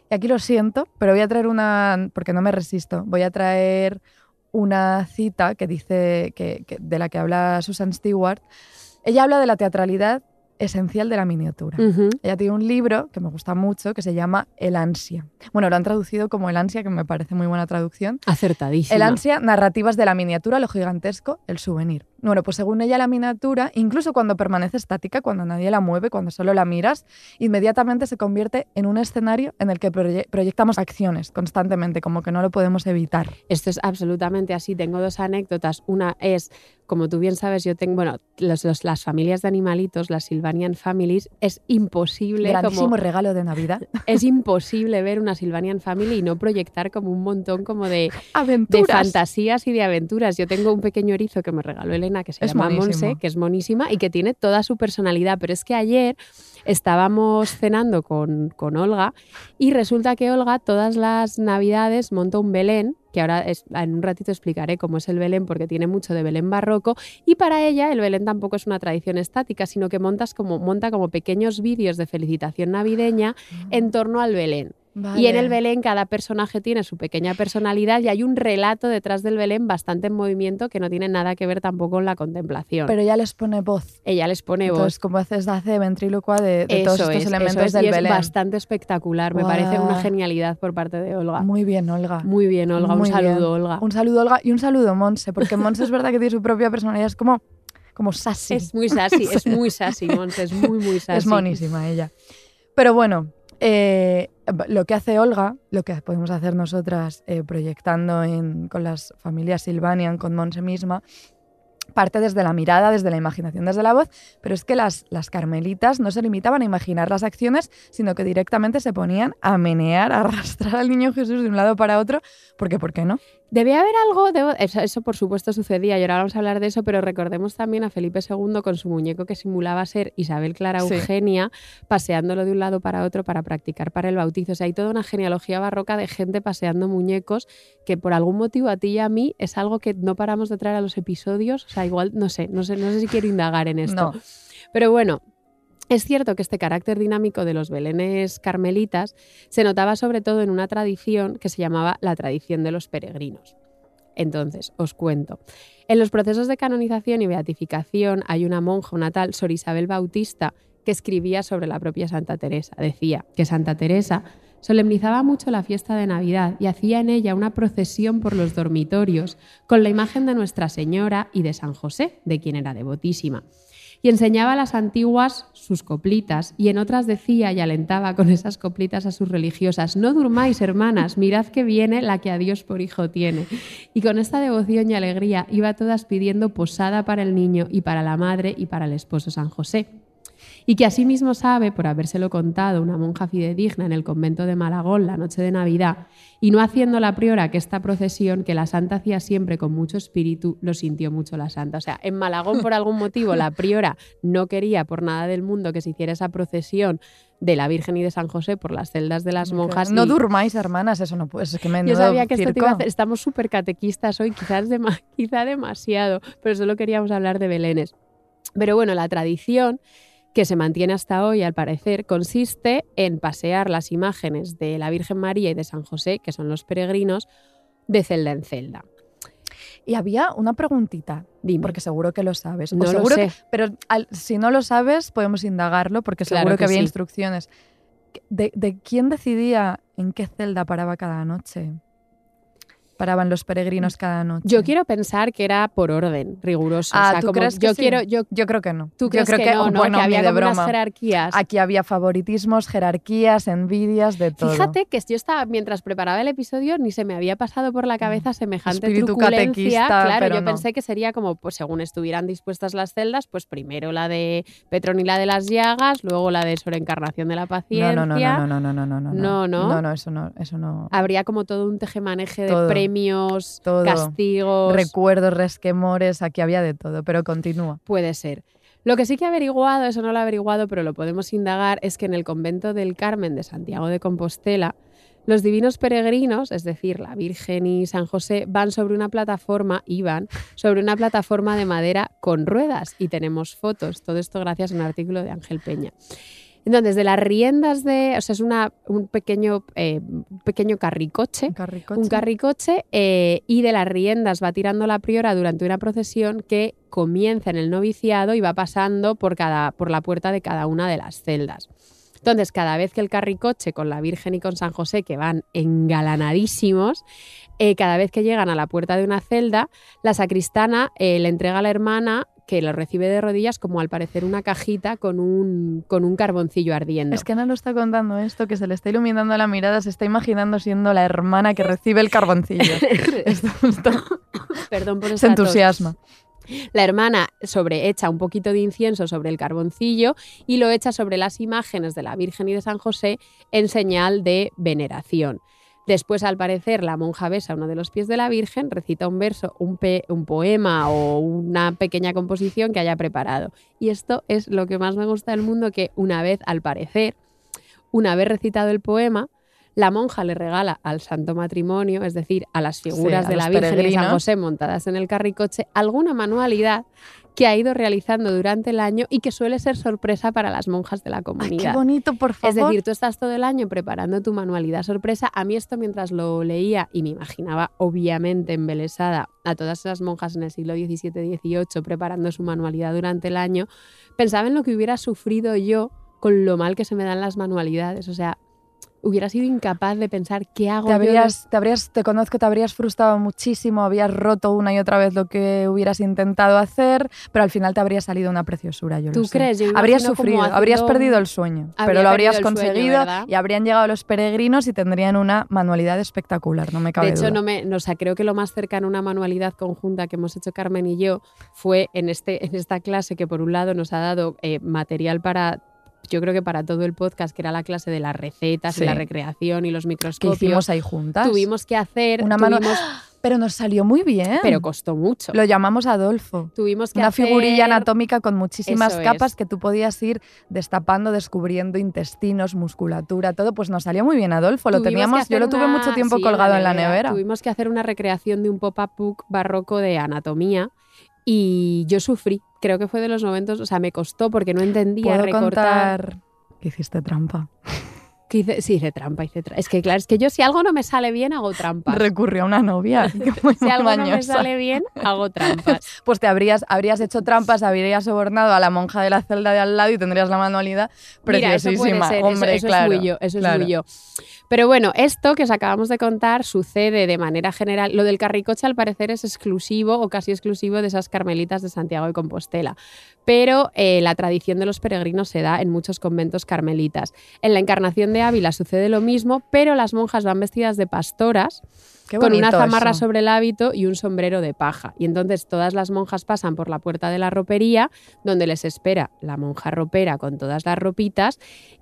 Y aquí lo siento, pero voy a traer una, porque no me resisto, voy a traer una cita que dice, que, que- de la que habla Susan Stewart. Ella habla de la teatralidad esencial de la miniatura. Ella tiene un libro que me gusta mucho que se llama El ansia. Bueno, lo han traducido como El ansia, que me parece muy buena traducción. Acertadísima. El ansia, narrativas de la miniatura, lo gigantesco, el souvenir. Bueno, pues según ella la miniatura, incluso cuando permanece estática, cuando nadie la mueve, cuando solo la miras, inmediatamente se convierte en un escenario en el que proye- proyectamos acciones constantemente, como que no lo podemos evitar. Esto es absolutamente así. Tengo dos anécdotas. Una es, como tú bien sabes, yo tengo, bueno, los- los- las familias de animalitos, las Sylvanian Families, es imposible Grandísimo como regalo de Navidad. (laughs) es imposible ver una Sylvanian Family y no proyectar como un montón como de, de (laughs) Aventuras. fantasías y de aventuras. Yo tengo un pequeño erizo que me regaló Que se Es llama. Monse, que es monísima y que tiene toda su personalidad. Pero es que ayer estábamos cenando con, con Olga y resulta que Olga todas las navidades monta un Belén que ahora es- en un ratito explicaré cómo es el Belén porque tiene mucho de Belén barroco y para ella el Belén tampoco es una tradición estática, sino que montas como, monta como pequeños vídeos de felicitación navideña en torno al Belén. Y en el Vale. Belén cada personaje tiene su pequeña personalidad y hay un relato detrás del Belén bastante en movimiento que no tiene nada que ver tampoco con la contemplación. Pero ya les pone voz. Ella les pone voz. Entonces, como haces, hace ventrílocua de, de todos estos es, elementos es, del y es Belén. bastante espectacular. Me parece una genialidad por parte de Olga. Muy bien, Olga. Muy bien, Olga. Muy un saludo, bien. Olga. Un saludo, Olga, y un saludo, Monse, porque (laughs) Monse es verdad que tiene su propia personalidad, es como, como sassy. Es muy sassy, es muy sassy, Monse, es muy, muy (laughs) sassy. Es monísima ella. Pero bueno, eh, lo que hace Olga, lo que podemos hacer nosotras eh, proyectando con las familias Silvanian, con Monse misma, parte desde la mirada, desde la imaginación, desde la voz, pero es que las, las carmelitas no se limitaban a imaginar las acciones, sino que directamente se ponían a menear, a (laughs) arrastrar al niño Jesús de un lado para otro, porque ¿por qué no? Debe haber algo, de- eso, eso por supuesto sucedía y ahora vamos a hablar de eso, pero recordemos también a Felipe II con su muñeco que simulaba ser Isabel Clara Sí. Eugenia, paseándolo de un lado para otro para practicar para el bautizo. O sea, hay toda una genealogía barroca de gente paseando muñecos que por algún motivo a ti y a mí es algo que no paramos de traer a los episodios. O sea, igual, no sé, no sé, no sé si quiero indagar en esto. No. Pero bueno, es cierto que este carácter dinámico de los belenes carmelitas se notaba sobre todo en una tradición que se llamaba la tradición de los peregrinos. Entonces, os cuento. En los procesos de canonización y beatificación hay una monja, una tal Sor Isabel Bautista, que escribía sobre la propia Santa Teresa. Decía que Santa Teresa solemnizaba mucho la fiesta de Navidad y hacía en ella una procesión por los dormitorios con la imagen de Nuestra Señora y de San José, de quien era devotísima y enseñaba a las antiguas sus coplitas, y en otras decía y alentaba con esas coplitas a sus religiosas, no durmáis, hermanas, mirad que viene la que a Dios por hijo tiene. Y con esta devoción y alegría iba todas pidiendo posada para el niño y para la madre y para el esposo San José. Y que asimismo sabe, por habérselo contado una monja fidedigna en el convento de Malagón la noche de Navidad, y no haciendo la priora que esta procesión, que la santa hacía siempre con mucho espíritu, lo sintió mucho la santa. O sea, en Malagón por algún motivo la priora no quería por nada del mundo que se hiciera esa procesión de la Virgen y de San José por las celdas de las monjas. No y- durmáis, hermanas, eso no puede es que me yo sabía que esto te iba a hacer. Estamos súper catequistas hoy, quizás dema- (laughs) quizá demasiado, pero solo queríamos hablar de Belénes. Pero bueno, la tradición que se mantiene hasta hoy, al parecer, consiste en pasear las imágenes de la Virgen María y de San José, que son los peregrinos, de celda en celda. Y había una preguntita, Dime. porque seguro que lo sabes. No lo sé. que- pero al- si no lo sabes, podemos indagarlo, porque Claro seguro que, que había sí. instrucciones. De, de quién decidía en qué celda paraba cada noche? paraban los peregrinos mm. cada noche. Yo quiero pensar que era por orden riguroso. Ah, ¿tú crees yo quiero yo, yo, creo que no. ¿Tú crees yo creo que, que no, había como unas jerarquías. Aquí había favoritismos, jerarquías, envidias, de todo. Fíjate que yo estaba mientras preparaba el episodio ni se me había pasado por la mm. cabeza semejante Espíritu truculencia. Claro, yo pensé que sería como pues según estuvieran dispuestas las celdas, pues primero la de Petronila de las Llagas, luego la de sobreencarnación de la paciencia. No, no, no, no, no, no, no, no. No, no. Eso no, eso no. Habría como todo un tejemaneje todo. de premios, todo. castigos. Recuerdos, resquemores, aquí había de todo, pero continúa. Puede ser. Lo que sí que he averiguado, eso no lo he averiguado, pero lo podemos indagar, es que en el convento del Carmen de Santiago de Compostela Los divinos peregrinos, es decir, la Virgen y San José, van sobre una plataforma, iban sobre una plataforma de madera con ruedas y tenemos fotos. Todo esto gracias a un artículo de Ángel Peña. Entonces, de las riendas de, o sea, es una, un pequeño, eh, pequeño carricoche, Un carricoche. un carricoche eh, y de las riendas va tirando la priora durante una procesión que comienza en el noviciado y va pasando por, cada, por la puerta de cada una de las celdas. Entonces, cada vez que el carricoche con la Virgen y con San José, que van engalanadísimos, eh, cada vez que llegan a la puerta de una celda, la sacristana eh, le entrega a la hermana que lo recibe de rodillas como al parecer una cajita con un, con un carboncillo ardiendo. Es que Ana lo está contando esto, que se le está iluminando la mirada, se está imaginando siendo la hermana que recibe el carboncillo. (laughs) Esto- esto (laughs) Perdón por se entusiasma. La hermana sobre echa un poquito de incienso sobre el carboncillo y lo echa sobre las imágenes de la Virgen y de San José en señal de veneración. Después, al parecer, la monja besa uno de los pies de la Virgen, recita un verso, un, pe- un poema o una pequeña composición que haya preparado. Y esto es lo que más me gusta del mundo, que una vez, al parecer, una vez recitado el poema, la monja le regala al santo matrimonio, es decir, a las figuras a de la Virgen y San. José montadas en el carricoche, alguna manualidad que ha ido realizando durante el año y que suele ser sorpresa para las monjas de la Ay, qué comunidad. bonito, por favor. Es decir, tú estás todo el año preparando tu manualidad sorpresa. A mí esto mientras lo leía y me imaginaba obviamente embelesada a todas esas monjas en el siglo XVII-XVIII preparando su manualidad durante el año, pensaba en lo que hubiera sufrido yo con lo mal que se me dan las manualidades. O sea, hubiera sido incapaz de pensar qué hago te yo habrías, te habrías, te conozco, te habrías frustrado muchísimo, habías roto una y otra vez lo que hubieras intentado hacer, pero al final te habría salido una preciosura, yo lo ¿Tú sé. crees? Yo me Habrías sufrido, habrías perdido el sueño, Habría pero lo habrías sueño, conseguido y habrían llegado los peregrinos y tendrían una manualidad espectacular, no me cabe De hecho, duda. no me, no, o sea, creo que lo más cercano a una manualidad conjunta que hemos hecho Carmen y yo fue en, este, en esta clase que por un lado nos ha dado eh, material para, yo creo que para todo el podcast, que era la clase de las recetas Sí. y la recreación y los que microscopios. hicimos ahí juntas. Tuvimos que hacer, Una mano- tuvimos- (gasps) Pero nos salió muy bien. pero costó mucho. Lo llamamos Adolfo. Tuvimos que Una hacer- figurilla anatómica con muchísimas Eso capas es. que tú podías ir destapando, descubriendo intestinos, musculatura, todo. Pues nos salió muy bien, Adolfo. Lo Tuvimos que teníamos, yo lo tuve una- mucho tiempo sí, colgado en la nevera. Tuvimos que hacer una recreación de un pop-up book barroco de anatomía y yo sufrí. Creo que fue de los momentos, o sea, me costó porque no entendía Puedo recortar. contar que hiciste trampa. Que hice- sí, hice trampa, hice trampa. Es que claro, es que yo si algo no me sale bien, hago trampas. Recurrió a una novia. (laughs) que muy si algo no me sale bien, hago trampas. (laughs) Pues te habrías, habrías hecho trampas, habrías sobornado a la monja de la celda de al lado y tendrías la manualidad Mira, eso preciosísima. eso- Hombre, eso, claro. es muy yo, eso claro. es muy yo. Pero bueno, esto que os acabamos de contar sucede de manera general. Lo del carricoche al parecer es exclusivo o casi exclusivo de esas carmelitas de Santiago de Compostela. Pero eh, la tradición de los peregrinos se da en muchos conventos carmelitas. En la Encarnación de Ávila sucede lo mismo, pero las monjas van vestidas de pastoras con una zamarra eso. sobre el hábito y un sombrero de paja. Y entonces todas las monjas pasan por la puerta de la ropería, donde les espera la monja ropera con todas las ropitas,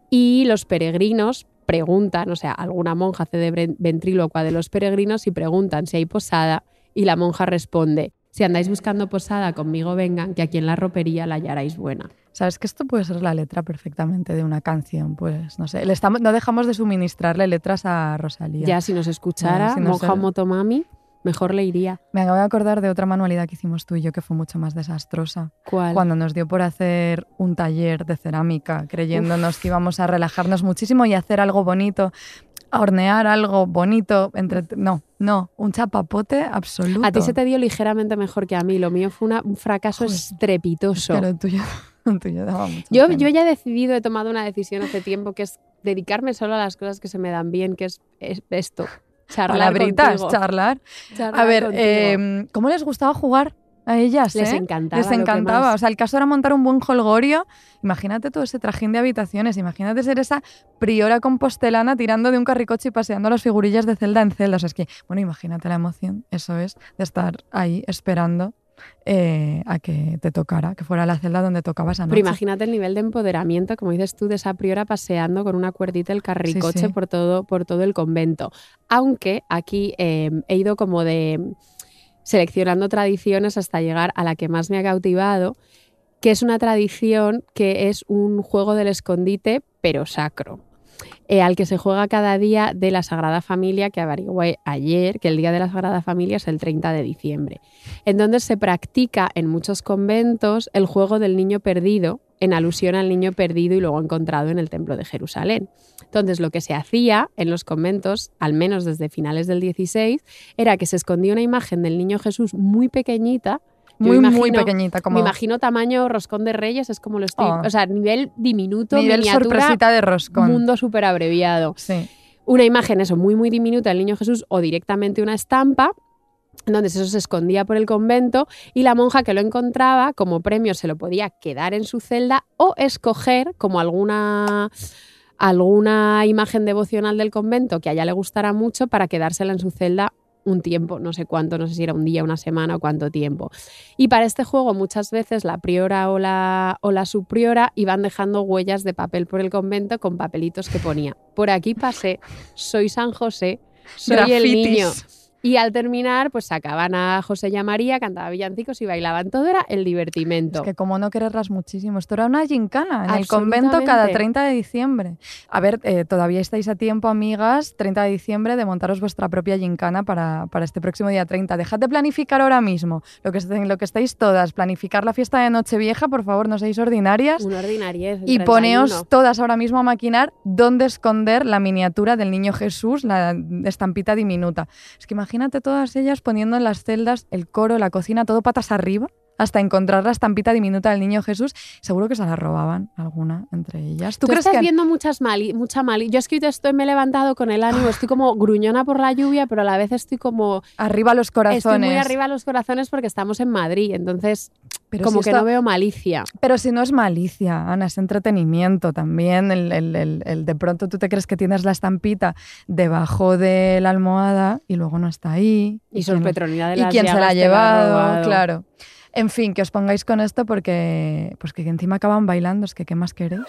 y los peregrinos preguntan, o sea, alguna monja hace de ven- ventrílocua de los peregrinos y preguntan si hay posada, y la monja responde. Si andáis buscando posada, conmigo vengan, que aquí en la ropería la hallaréis buena. Sabes que esto puede ser la letra perfectamente de una canción, pues no sé. Le estamos, no dejamos de suministrarle letras a Rosalía. Ya si nos escuchara, Ya, si nos- monja o motomami, mejor le iría. Me acabo de acordar de otra manualidad que hicimos tú y yo que fue mucho más desastrosa. ¿Cuál? Cuando nos dio por hacer un taller de cerámica, creyéndonos que íbamos a relajarnos muchísimo y hacer algo bonito, a hornear algo bonito. Entre... No, no, un chapapote absoluto. A ti se te dio ligeramente mejor que a mí. Lo mío fue una- un fracaso estrepitoso. Pero el tuyo, (laughs) el tuyo daba mucha Yo, pena. yo ya he decidido, he tomado una decisión hace tiempo que es dedicarme solo a las cosas que se me dan bien, que es, es esto. Charlar Palabritas, charlar. Charlar A ver, eh, ¿cómo les gustaba jugar a ellas? Les eh? encantaba. Les encantaba. más. O sea, el caso era montar un buen holgorio. Imagínate todo ese trajín de habitaciones. Imagínate ser esa priora compostelana tirando de un carricoche y paseando las figurillas de celda en celda. O sea, es que, bueno, imagínate la emoción. Eso es, de estar ahí esperando eh, a que te tocara, que fuera la celda donde tocaba esa noche. Pero imagínate el nivel de empoderamiento, como dices tú, de esa priora paseando con una cuerdita el carricoche sí. Por, todo, por todo el convento. Aunque aquí eh, he ido como de seleccionando tradiciones hasta llegar a la que más me ha cautivado, que es una tradición que es un juego del escondite, pero sacro. eh, al que se juega cada día de la Sagrada Familia, que averigüé ayer, que el día de la Sagrada Familia es el 30 de diciembre. En donde se practica en muchos conventos el juego del niño perdido, en alusión al niño perdido y luego encontrado en el Templo de Jerusalén. Entonces, lo que se hacía en los conventos, al menos desde finales del 16, era que se escondía una imagen del niño Jesús muy pequeñita, Muy, me muy imagino- pequeñita, como Me imagino tamaño roscón de reyes, es como lo estoy. Oh. O sea, nivel diminuto, nivel miniatura, sorpresita de roscón. mundo súper abreviado. Sí. Una imagen, eso, muy, muy diminuta del niño Jesús o directamente una estampa. En donde eso se escondía por el convento y la monja que lo encontraba como premio se lo podía quedar en su celda o escoger como alguna alguna imagen devocional del convento que a ella le gustara mucho para quedársela en su celda un tiempo, no sé cuánto, no sé si era un día, una semana o cuánto tiempo. Y para este juego muchas veces la priora o la, o la subpriora iban dejando huellas de papel por el convento con papelitos que ponía, por aquí pasé, soy San José, soy el niño. Y al terminar, pues sacaban a José y a María, cantaban villancicos y bailaban. Todo era el divertimento. Es que como no quererlas muchísimo. Esto era una gincana en el convento cada Absolutamente. 30 de diciembre. A ver, eh, todavía estáis a tiempo, amigas, 30 de diciembre, de montaros vuestra propia gincana para, para este próximo día 30. Dejad de planificar ahora mismo. Lo que, lo que estáis todas, planificar la fiesta de Nochevieja, por favor, no seáis ordinarias. Una ordinariez. Y poneos 31. todas ahora mismo a maquinar dónde esconder la miniatura del niño Jesús, la estampita diminuta. Es que imagínate todas ellas poniendo en las celdas el coro, la cocina, todo patas arriba, hasta encontrar la estampita diminuta del niño Jesús. Seguro que se la robaban alguna entre ellas. ¿Tú, Tú, crees estás que viendo muchas mali, mucha mali. Yo es que estoy, me he levantado con el ánimo, estoy como gruñona por la lluvia, pero a la vez estoy como arriba los corazones? estoy muy arriba los corazones porque estamos en Madrid, entonces Pero como si que esto- no veo malicia. Pero si no es malicia, Ana, es entretenimiento también. El, el- el- el de pronto tú te crees que tienes la estampita debajo de la almohada y luego no está ahí. Y la- Petronila de y quién se la ha llevado, claro. En fin, que os pongáis con esto porque pues que encima acaban bailando, es que ¿qué más queréis?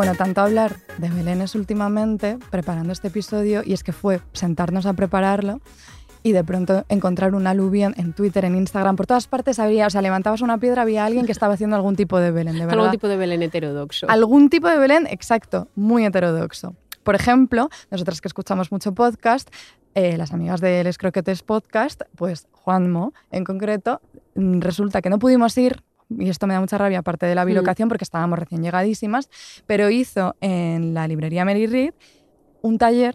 Bueno, tanto hablar de Belénes últimamente, preparando este episodio, y es que fue sentarnos a prepararlo y de pronto encontrar un aluvión en Twitter, en Instagram, por todas partes había, o sea, levantabas una piedra, había alguien que estaba haciendo algún tipo de Belén, de verdad. Algún tipo de Belén heterodoxo. Algún tipo de Belén, exacto, muy heterodoxo. Por ejemplo, nosotras que escuchamos mucho podcast, eh, las amigas de Les Croquetes Podcast, pues Juanmo en concreto, mm, resulta que no pudimos ir, y esto me da mucha rabia, aparte de la bilocación, porque estábamos recién llegadísimas, pero hizo en la librería Mary Read un taller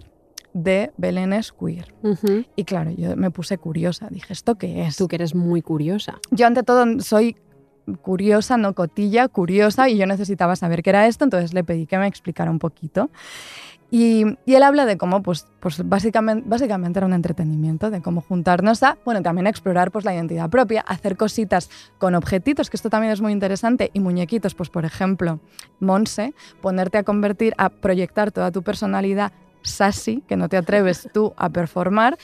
de Belénes queer. Y claro, yo me puse curiosa, dije, ¿esto qué es? Tú que eres muy curiosa. Yo ante todo soy curiosa, no cotilla, curiosa, y yo necesitaba saber qué era esto, entonces le pedí que me explicara un poquito. Y, y él habla de cómo, pues, pues básicamente, básicamente era un entretenimiento, de cómo juntarnos a, bueno, también a explorar pues, la identidad propia, hacer cositas con objetitos, que esto también es muy interesante, y muñequitos, pues por ejemplo, Monse, ponerte a convertir, a proyectar toda tu personalidad sassy, que no te atreves (laughs) tú a performar,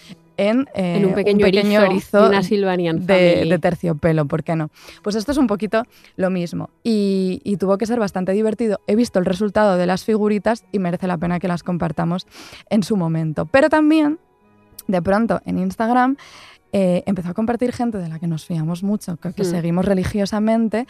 en, eh, en un pequeño, erizo, de una Silvanian de, family. de terciopelo, ¿por qué no? Pues esto es un poquito lo mismo y, y tuvo que ser bastante divertido. He visto el resultado de las figuritas y merece la pena que las compartamos en su momento. Pero también, de pronto, en Instagram eh, empezó a compartir gente de la que nos fiamos mucho, que, que Hmm. seguimos religiosamente,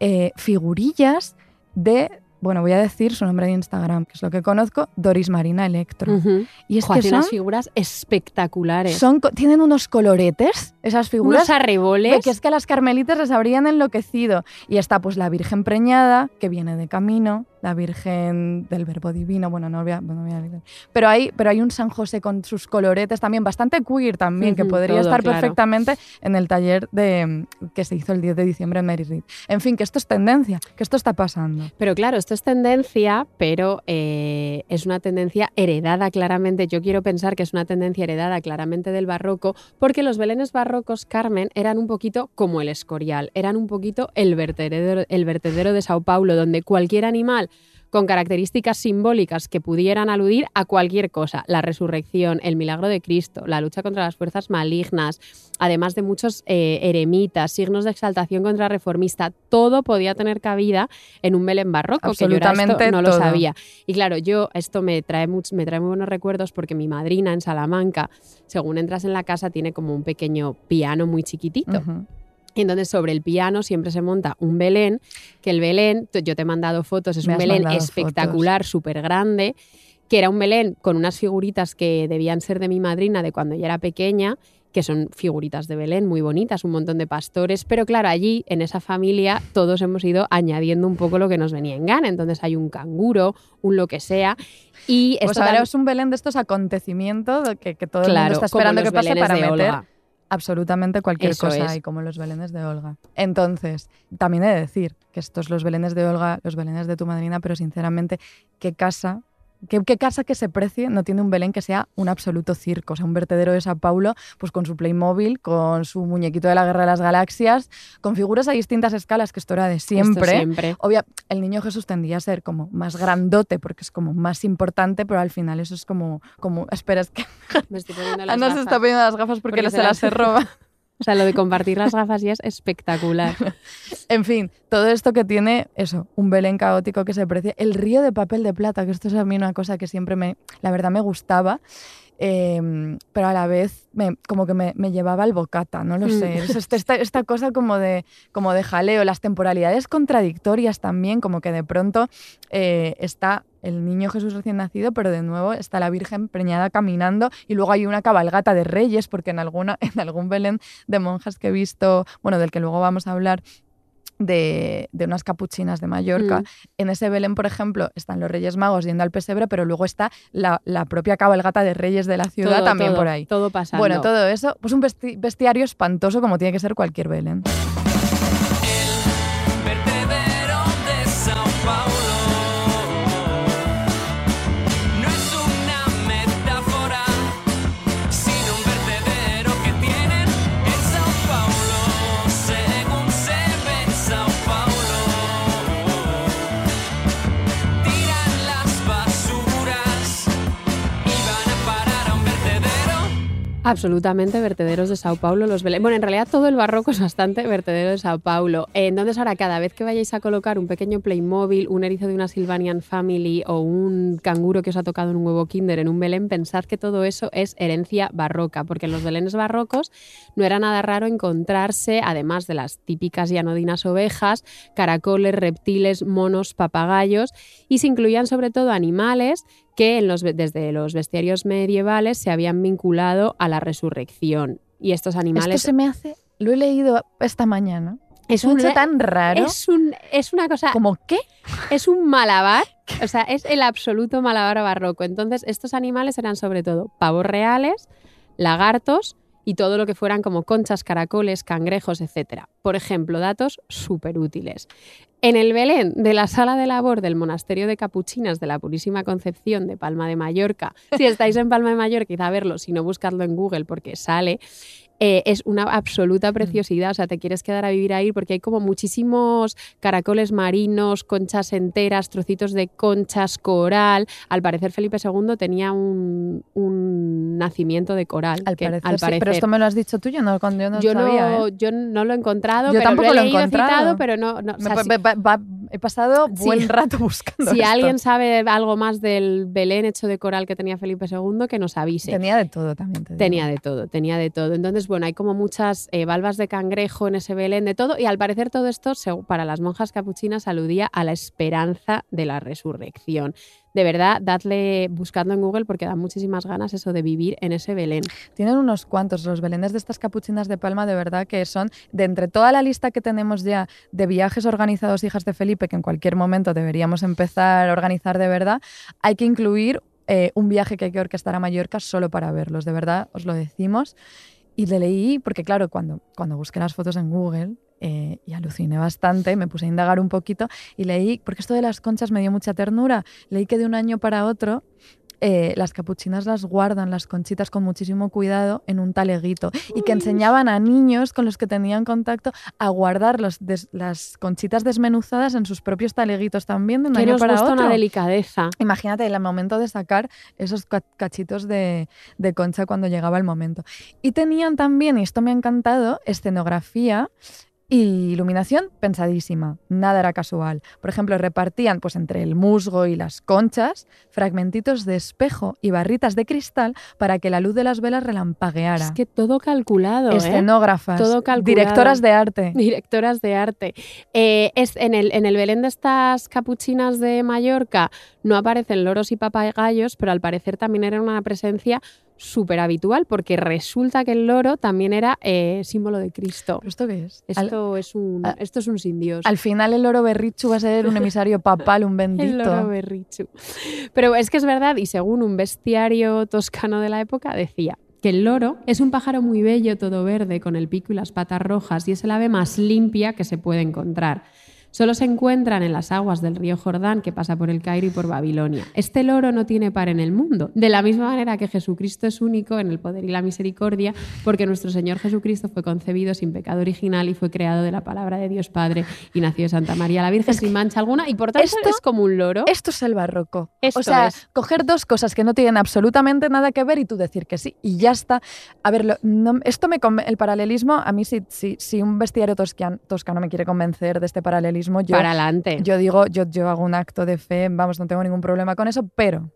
eh, figurillas de... Bueno, voy a decir su nombre de Instagram, que es lo que conozco, Doris Marina Electro. Y es que son, unas figuras espectaculares. son tienen unos coloretes, esas figuras, unos arreboles. que es que a las carmelitas les habrían enloquecido. Y está pues la Virgen preñada, que viene de camino, la Virgen del Verbo Divino, bueno, no voy a... voy a- pero, hay, pero hay un San José con sus coloretes también, bastante queer también, que podría todo, estar claro. perfectamente en el taller de, que se hizo el 10 de diciembre en Mary Read. En fin, que esto es tendencia, que esto está pasando. Pero claro, esto es tendencia, pero eh, es una tendencia heredada claramente. Yo quiero pensar que es una tendencia heredada claramente del barroco, porque los belenes barrocos, Carmen, eran un poquito como el escorial, eran un poquito el vertedero, el vertedero de Sao Paulo, donde cualquier animal con características simbólicas que pudieran aludir a cualquier cosa, la resurrección, el milagro de Cristo, la lucha contra las fuerzas malignas, además de muchos eh, eremitas, signos de exaltación contra reformista, todo podía tener cabida en un Belén barroco, que yo esto no lo sabía. Y claro, yo esto me trae, much- me trae muy buenos recuerdos porque mi madrina en Salamanca, según entras en la casa, tiene como un pequeño piano muy chiquitito. Y entonces sobre el piano siempre se monta un Belén, que el Belén, yo te he mandado fotos, es Me un Belén espectacular, súper grande, que era un Belén con unas figuritas que debían ser de mi madrina de cuando ella era pequeña, que son figuritas de Belén muy bonitas, un montón de pastores, pero claro, allí en esa familia todos hemos ido añadiendo un poco lo que nos venía en gana, entonces hay un canguro, un lo que sea, y Pues ahora es un Belén de estos acontecimientos que, que todo el mundo está esperando que pase Belenes para meter. Olga. Absolutamente cualquier Eso cosa es. ahí, como los belenes de Olga. Entonces, también he de decir que estos los belenes de Olga, los belenes de tu madrina, pero sinceramente, ¿qué casa, qué, qué casa que se precie no tiene un belén que sea un absoluto circo? O sea, un vertedero de Sao Paulo, pues con su Playmobil, con su muñequito de la Guerra de las Galaxias, con figuras a distintas escalas, que esto era de Esto siempre. siempre. Obvia, el niño Jesús tendría a ser como más grandote porque es como más importante, pero al final eso es como, como espera, es que Me estoy poniendo (laughs) las Ana se está poniendo las gafas porque, Porque se se las roba. O sea, lo de compartir las gafas ya es espectacular. (laughs) En fin, todo esto que tiene, eso, un Belén caótico que se precie. El río de papel de plata, que esto es a mí una cosa que siempre me, la verdad me gustaba, eh, pero a la vez me, como que me, me llevaba al bocata, no lo Mm. sé. Es este- esta, esta cosa como de, como de jaleo, las temporalidades contradictorias también, como que de pronto eh, está el niño Jesús recién nacido, pero de nuevo está la Virgen preñada caminando y luego hay una cabalgata de reyes, porque en, alguna, (laughs) en algún Belén de monjas que he visto, bueno, del que luego vamos a hablar, de, de unas capuchinas de Mallorca. Mm. En ese Belén, por ejemplo, están los Reyes Magos yendo al pesebre, pero luego está la, la propia cabalgata de Reyes de la ciudad Todo, también todo, por ahí. Todo pasando. Bueno, todo eso, pues un vesti- bestiario espantoso como tiene que ser cualquier Belén. Absolutamente, vertederos de Sao Paulo, los Belén. Bueno, en realidad todo el barroco es bastante vertedero de Sao Paulo. Eh, Entonces ahora cada vez que vayáis a colocar un pequeño Playmobil, un erizo de una Sylvanian Family o un canguro que os ha tocado en un huevo Kinder en un Belén, pensad que todo eso es herencia barroca, porque en los Belenes barrocos no era nada raro encontrarse, además de las típicas y anodinas ovejas, caracoles, reptiles, monos, papagayos, y se incluían sobre todo animales que en los, desde los bestiarios medievales se habían vinculado a la resurrección. Y estos animales Esto se me hace, lo he leído esta mañana, es un, hecho tan raro es un es una cosa como qué. es un malabar, o sea, es el absoluto malabar barroco. Entonces, estos animales eran sobre todo pavos reales, lagartos y todo lo que fueran como conchas, caracoles, cangrejos, etc. Por ejemplo, datos súper útiles. En el Belén de la sala de labor del Monasterio de Capuchinas de la Purísima Concepción de Palma de Mallorca, si estáis en Palma de Mallorca, quizá verlo, si no buscadlo en Google porque sale, eh, es una absoluta preciosidad. O sea, te quieres quedar a vivir ahí porque hay como muchísimos caracoles marinos, conchas enteras, trocitos de conchas, coral. Al parecer, Felipe II tenía un, un nacimiento de coral. Al que- parecer, al sí, pero esto me lo has dicho tú, yo no, yo no yo, sabía. no, ¿eh? yo no lo he encontrado, Yo pero tampoco lo he leído encontrado. citado, pero no... no o sea, he pasado Sí. buen rato buscando si esto. alguien sabe algo más del Belén hecho de coral que tenía Felipe II, que nos avise. Tenía de todo también. te. Tenía de todo, tenía de todo. Entonces, bueno, hay como muchas eh, valvas de cangrejo en ese Belén, de todo. Y al parecer todo esto, para las monjas capuchinas, aludía a la esperanza de la resurrección. De verdad, dadle, buscando en Google, porque da muchísimas ganas eso de vivir en ese Belén. Tienen unos cuantos, los belenes de estas capuchinas de palma, de verdad que son, de entre toda la lista que tenemos ya de viajes organizados hijas de Felipe, que en cualquier momento deberíamos empezar a organizar de verdad, hay que incluir eh, un viaje que hay que orquestar a Mallorca solo para verlos, de verdad, os lo decimos. Y le leí, porque claro, cuando, cuando busqué las fotos en Google eh, y aluciné bastante, me puse a indagar un poquito y leí, porque esto de las conchas me dio mucha ternura, leí que de un año para otro eh, las capuchinas las guardan, las conchitas, con muchísimo cuidado en un taleguito y que enseñaban a niños con los que tenían contacto a guardar los des- las conchitas desmenuzadas en sus propios taleguitos también de un año para gusta otro. una delicadeza. Imagínate el momento de sacar esos ca- cachitos de, de concha cuando llegaba el momento. Y tenían también, y esto me ha encantado, escenografía y iluminación pensadísima. Nada era casual. Por ejemplo, repartían pues entre el musgo y las conchas fragmentitos de espejo y barritas de cristal para que la luz de las velas relampagueara. Es que todo calculado, ¿eh? Escenógrafas, Todo calculado. directoras de arte. (laughs) Directoras de arte. Eh, es, en, el, en el Belén de estas capuchinas de Mallorca no aparecen loros y papagayos, pero al parecer también era una presencia súper habitual, porque resulta que el loro también era eh, símbolo de Cristo. ¿Pero esto qué es? Al- Esto, es un, al- esto es un sin Dios. Al final el loro berrichu va a ser un emisario papal, un (laughs) El bendito. loro berrichu. Pero es que es verdad, y según un bestiario toscano de la época, decía que el loro es un pájaro muy bello, todo verde, con el pico y las patas rojas, y es el ave más limpia que se puede encontrar. Solo se encuentran en las aguas del río Jordán que pasa por el Cairo y por Babilonia. Este loro no tiene par en el mundo, de la misma manera que Jesucristo es único en el poder y la misericordia, porque nuestro Señor Jesucristo fue concebido sin pecado original y fue creado de la palabra de Dios Padre y nació de Santa María la Virgen sin mancha alguna y por tanto esto- es como un loro. Esto es el barroco. Esto o sea, es. coger dos cosas que no tienen absolutamente nada que ver y tú decir que sí y ya está. A ver, lo- no- esto me el paralelismo, a mí si, si, si un bestiario toscan- toscano me quiere convencer de este paralelismo, yo, para adelante. yo digo, yo, yo hago un acto de fe, vamos, no tengo ningún problema con eso, pero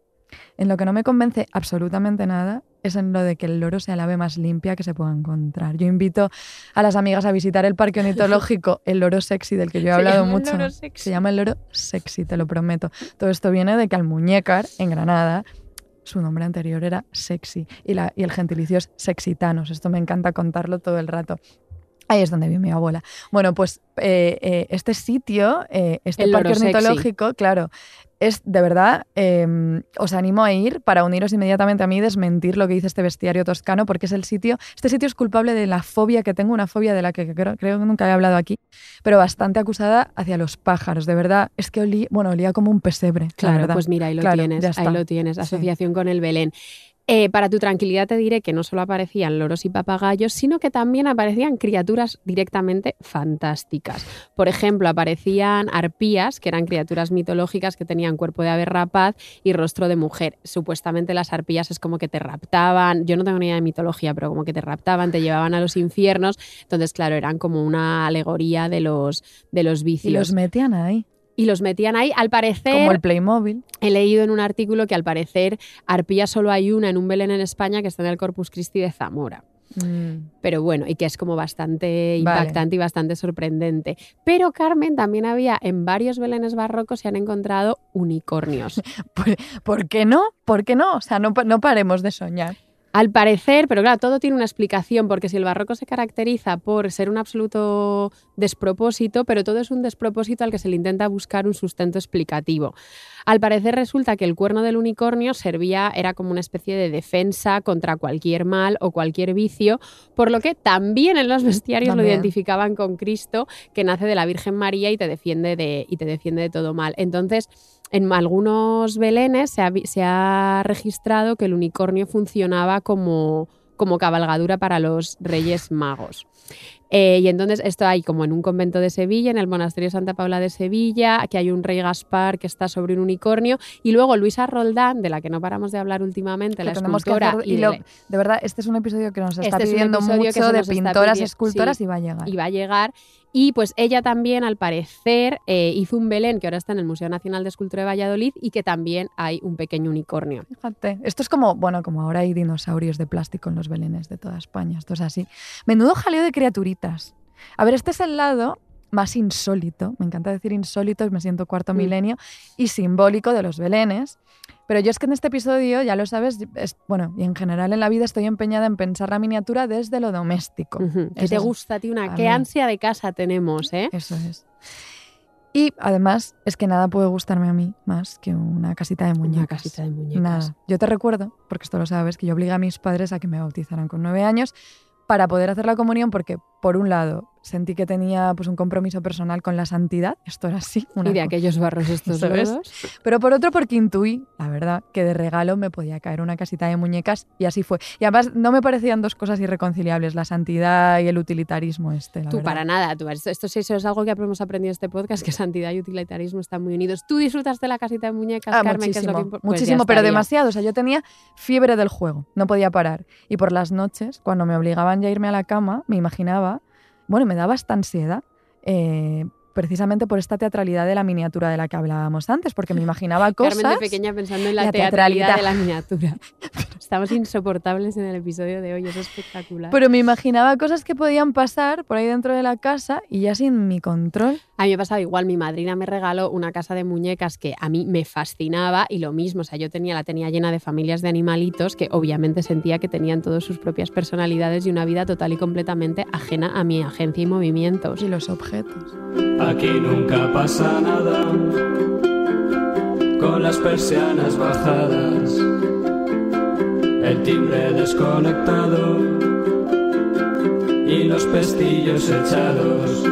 en lo que no me convence absolutamente nada es en lo de que el loro sea la ave más limpia que se pueda encontrar. Yo invito a las amigas a visitar el parque ornitológico, (laughs) el loro sexy del que yo he Se hablado el mucho. Se llama el loro sexy, te lo prometo. Todo esto viene de que al muñecar, en Granada, su nombre anterior era sexy y, la, y el gentilicio es sexitanos. Esto me encanta contarlo todo el rato. Ahí es donde vive mi abuela. Bueno, pues eh, eh, este sitio, eh, este El parque loro sexy. ornitológico, claro, es de verdad, eh, os animo a ir para uniros inmediatamente a mí y desmentir lo que dice este bestiario toscano, porque es el sitio, este sitio es culpable de la fobia que tengo, una fobia de la que creo, creo que nunca he hablado aquí, pero bastante acusada hacia los pájaros, de verdad, es que olía, bueno, olía como un pesebre, la Claro, pues mira, ahí lo Claro, tienes, ahí lo tienes, Sí. asociación con el Belén. Eh, para tu tranquilidad te diré que no solo aparecían loros y papagayos, sino que también aparecían criaturas directamente fantásticas. Por ejemplo, aparecían arpías, que eran criaturas mitológicas que tenían cuerpo de ave rapaz y rostro de mujer. Supuestamente las arpías es como que te raptaban, yo no tengo ni idea de mitología, pero como que te raptaban, te llevaban a los infiernos. Entonces, claro, eran como una alegoría de los, de los Y vicios. los metían ahí, y los metían ahí. Al parecer, como el Playmobil. He leído en un artículo que al parecer arpía solo hay una en un Belén en España que está en el Corpus Christi de Zamora. Mm. Pero bueno, y que es como bastante Vale. impactante y bastante sorprendente. Pero Carmen, también había en varios Belenes barrocos se han encontrado unicornios. (laughs) ¿Por, por qué no? ¿Por qué no? O sea, no, no paremos de soñar. Al parecer, pero claro, todo tiene una explicación, porque si el barroco se caracteriza por ser un absoluto despropósito, pero todo es un despropósito al que se le intenta buscar un sustento explicativo. Al parecer resulta que el cuerno del unicornio servía, era como una especie de defensa contra cualquier mal o cualquier vicio, por lo que también en los bestiarios lo identificaban con Cristo, que nace de la Virgen María y te defiende de, y te defiende de todo mal. Entonces, en algunos belenes se ha, vi- se ha registrado que el unicornio funcionaba como, como cabalgadura para los reyes magos. Eh, y entonces esto hay como en un convento de Sevilla, en el monasterio Santa Paula de Sevilla, que hay un rey Gaspar que está sobre un unicornio, y luego Luisa Roldán, de la que no paramos de hablar últimamente, Que la tenemos que escultora, hacer- y y de lo- la- De verdad, este es un episodio que nos está Este pidiendo mucho de pintoras, pidi- escultoras sí. y va a llegar. y va a llegar. Y pues ella también, al parecer, eh, hizo un Belén que ahora está en el Museo Nacional de Escultura de Valladolid y que también hay un pequeño unicornio. Fíjate, esto es como, bueno, como ahora hay dinosaurios de plástico en los belenes de toda España, esto es así. Menudo jaleo de criaturitas. A ver, este es el lado más insólito, me encanta decir insólito, me siento cuarto Mm. milenio, y simbólico de los belenes. Pero yo es que en este episodio, ya lo sabes, es- bueno, y en general en la vida estoy empeñada en pensar la miniatura desde lo doméstico. Ujú. ¿Qué Eso te es- gusta a ti una? a ¿Qué mí. ansia de casa tenemos, eh? Eso es. Y además es que nada puede gustarme a mí más que una casita de muñecas. Una casita de muñecas. Nada. Yo te recuerdo, porque esto lo sabes, que yo obligué a mis padres a que me bautizaran con nueve años para poder hacer la comunión, porque por un lado, sentí que tenía pues, un compromiso personal con la santidad, esto era así, una Y de aquellos barros (laughs) estos lodos. pero por otro porque intuí, la verdad, que de regalo me podía caer una casita de muñecas y así fue. Y además no me parecían dos cosas irreconciliables, la santidad y el utilitarismo este, la Tú verdad. para nada, tú, esto, esto sí eso es algo que hemos aprendido en este podcast, que santidad y utilitarismo están muy unidos. ¿Tú disfrutas de la casita de muñecas, Ah, Carmen? que es lo muchísimo, que pues muchísimo, pero estaría. demasiado. O sea, yo tenía fiebre del juego, no podía parar. Y por las noches, cuando me obligaban ya a irme a la cama, me imaginaba, bueno, me daba esta ansiedad, eh, precisamente por esta teatralidad de la miniatura de la que hablábamos antes, porque me imaginaba cosas. Carmen de pequeña pensando en la, la teatralidad, teatralidad. de la miniatura. (laughs) Estamos insoportables en el episodio de hoy, es espectacular. Pero me imaginaba cosas que podían pasar por ahí dentro de la casa y ya sin mi control. A mí me pasaba igual, mi madrina me regaló una casa de muñecas que a mí me fascinaba y lo mismo, o sea, yo tenía, la tenía llena de familias de animalitos que obviamente sentía que tenían todas sus propias personalidades y una vida total y completamente ajena a mi agencia y movimientos. Y los objetos. Aquí nunca pasa nada, con las persianas bajadas, el timbre desconectado y los pestillos echados.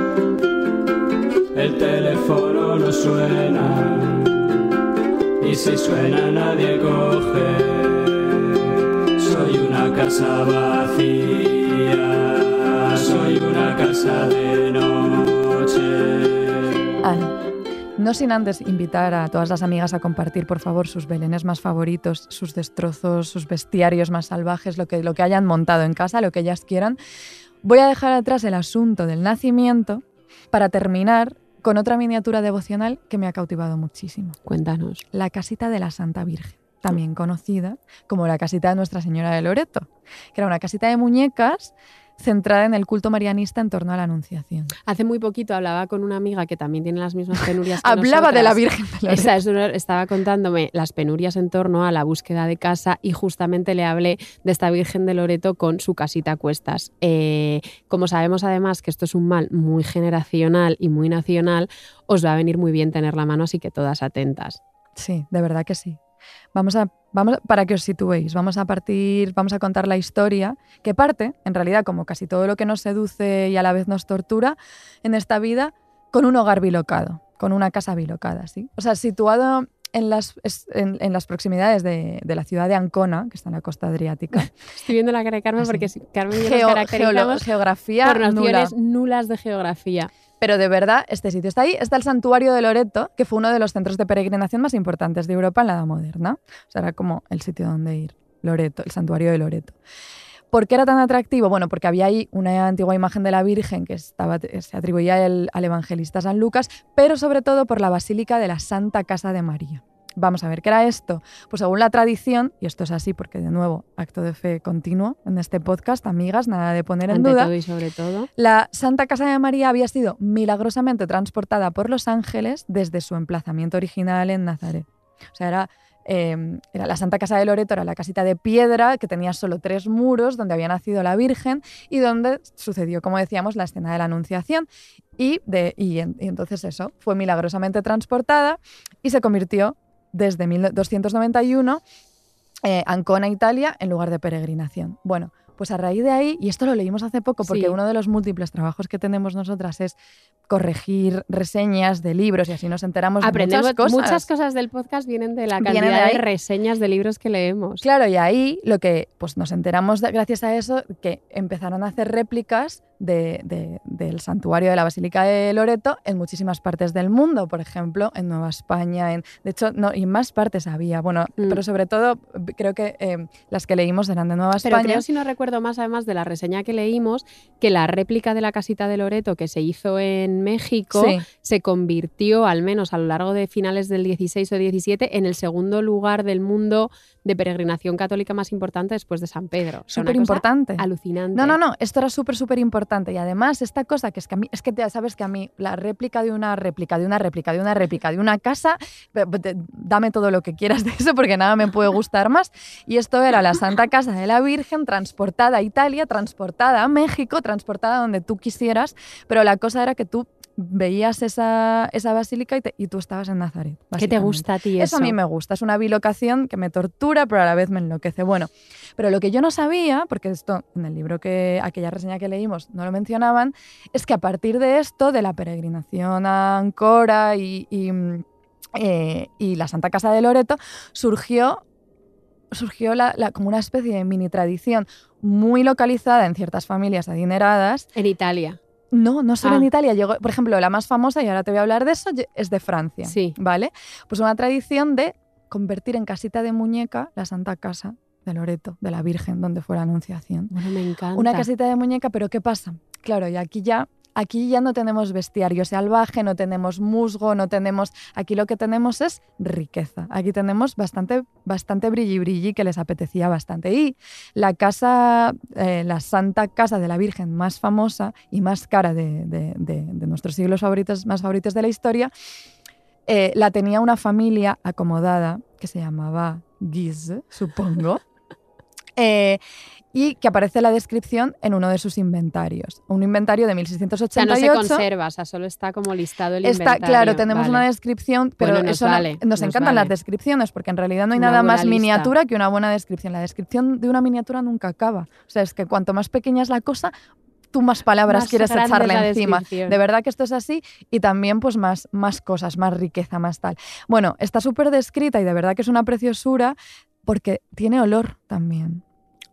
El teléfono no suena y si suena nadie coge. Soy una casa vacía, soy una casa de noche. No sin antes invitar a todas las amigas a compartir, por favor, sus belenes más favoritos, sus destrozos, sus bestiarios más salvajes, lo que, lo que hayan montado en casa, lo que ellas quieran. Voy a dejar atrás el asunto del nacimiento para terminar con otra miniatura devocional que me ha cautivado muchísimo. Cuéntanos. La casita de la Santa Virgen, también conocida como la casita de Nuestra Señora de Loreto, que era una casita de muñecas centrada en el culto marianista en torno a la Anunciación. Hace muy poquito hablaba con una amiga que también tiene las mismas penurias que Hablaba de la. Virgen de Loreto. Esa es una- estaba contándome las penurias en torno a la búsqueda de casa y justamente le hablé de esta Virgen de Loreto con su casita a cuestas. Eh, como sabemos además que esto es un mal muy generacional y muy nacional, os va a venir muy bien tener la mano, así que todas atentas. Sí, de verdad que sí. Vamos a, vamos, a- para que os situéis, vamos a partir, vamos a contar la historia que parte, en realidad, como casi todo lo que nos seduce y a la vez nos tortura en esta vida, con un hogar bilocado, con una casa bilocada, ¿sí? O sea, situado en las, en, en las proximidades de, de la ciudad de Ancona, que está en la costa adriática. (laughs) Estoy viendo la cara de Carmen Así. porque Carmen y Geo- nos geografía por nulas de geografía. Pero de verdad, este sitio está ahí. Está el santuario de Loreto, que fue uno de los centros de peregrinación más importantes de Europa en la Edad Moderna. O sea, era como el sitio donde ir. Loreto, el santuario de Loreto. ¿Por qué era tan atractivo? Bueno, porque había ahí una antigua imagen de la Virgen que se atribuía al evangelista San Lucas, pero sobre todo por la Basílica de la Santa Casa de María. Vamos a ver, ¿qué era esto? Pues según la tradición, y esto es así porque de nuevo, acto de fe continuo en este podcast, amigas, nada de poner en Ante duda. todo y sobre todo. La Santa Casa de María había sido milagrosamente transportada por los ángeles desde su emplazamiento original en Nazaret. O sea, era, eh, era la Santa Casa de Loreto, era la casita de piedra que tenía solo tres muros donde había nacido la Virgen y donde sucedió, como decíamos, la escena de la Anunciación. Y, de, y, en- y entonces eso, fue milagrosamente transportada y se convirtió desde 1291 eh, Ancona, Italia, en lugar de peregrinación. Bueno, pues a raíz de ahí, y esto lo leímos hace poco porque Sí. uno de los múltiples trabajos que tenemos nosotras es corregir reseñas de libros y así nos enteramos Aprendemos de muchas cosas. muchas cosas del podcast vienen de la cantidad de de, reseñas de libros que leemos. Claro, y ahí lo que pues nos enteramos de- gracias a eso, que empezaron a hacer réplicas de- de- del santuario de la Basílica de Loreto en muchísimas partes del mundo, por ejemplo, en Nueva España, en, de hecho, no, y en más partes había, bueno, Mm. pero sobre todo creo que eh, las que leímos eran de Nueva Pero España. creo, si no recuerdo más, además de la reseña que leímos, que la réplica de la casita de Loreto que se hizo en México Sí. se convirtió, al menos a lo largo de finales del 16 o 17, en el segundo lugar del mundo de peregrinación católica más importante después de San Pedro. Súper importante. Alucinante. No, no, no, esto era súper, súper importante. Y además, esta cosa que es que a mí, es que ya sabes que a mí la réplica de una réplica, de una réplica, de una réplica, de una casa, dame todo lo que quieras de eso porque nada me puede gustar más. Y esto era la Santa Casa de la Virgen transportada a Italia, transportada a México, transportada donde tú quisieras, pero la cosa era que tú veías esa, esa basílica y, te- y tú estabas en Nazaret. ¿Qué te gusta a ti eso? Eso a mí me gusta, es una bilocación que me tortura, pero a la vez me enloquece. Bueno, pero lo que yo no sabía, porque esto en el libro que aquella reseña que leímos no lo mencionaban, es que a partir de esto, de la peregrinación a Ancora y, y, mm, eh, y la Santa Casa de Loreto, surgió, surgió la- la- como una especie de mini tradición muy localizada en ciertas familias adineradas En Italia. No, no solo Ah. en Italia. Llegó, por ejemplo, la más famosa, y ahora te voy a hablar de eso, es de Francia. Sí. ¿Vale? Pues una tradición de convertir en casita de muñeca la Santa Casa de Loreto, de la Virgen, donde fue la Anunciación. Bueno, me encanta. Una casita de muñeca, pero ¿qué pasa? Claro, y aquí ya, aquí ya no tenemos bestiario salvaje, no tenemos musgo, no tenemos. Aquí lo que tenemos es riqueza. Aquí tenemos bastante, bastante brilli brilli que les apetecía bastante. Y la casa, eh, la Santa Casa de la Virgen más famosa y más cara de, de- de- de nuestros siglos favoritos, más favoritos de la historia, eh, la tenía una familia acomodada que se llamaba Guise, supongo. (laughs) Eh, y que aparece la descripción en uno de sus inventarios. Un inventario de o sea, no 1688. se conserva, o sea, solo está como listado el Está, inventario. claro, tenemos Vale. una descripción, pero Bueno, nos eso no- nos, nos encantan las descripciones, porque en realidad no hay Una nada más lista. miniatura que una buena descripción. La descripción de una miniatura nunca acaba. O sea, es que cuanto más pequeña es la cosa, tú más palabras Más quieres echarle encima. De verdad que esto es así y también pues más, más cosas, más riqueza, más tal. Bueno, está súper descrita y de verdad que es una preciosura porque tiene olor también.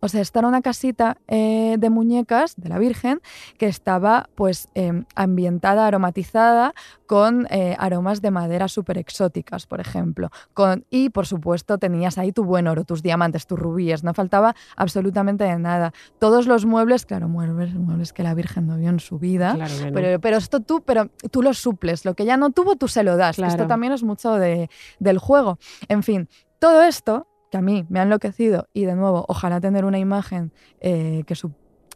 O sea, esta era una casita eh, de muñecas de la Virgen que estaba pues eh, ambientada, aromatizada con eh, aromas de madera súper exóticas, por ejemplo. Con, y por supuesto tenías ahí tu buen oro, tus diamantes, tus rubíes, no faltaba absolutamente de nada. Todos los muebles, claro, muebles, muebles que la Virgen no vio en su vida. Claro que no. Pero, pero esto tú, pero tú lo suples. Lo que ya no tuvo, tú se lo das. Esto también es mucho de- del juego. En fin, todo esto que a mí me ha enloquecido y de nuevo, ojalá tener una imagen eh, que, su-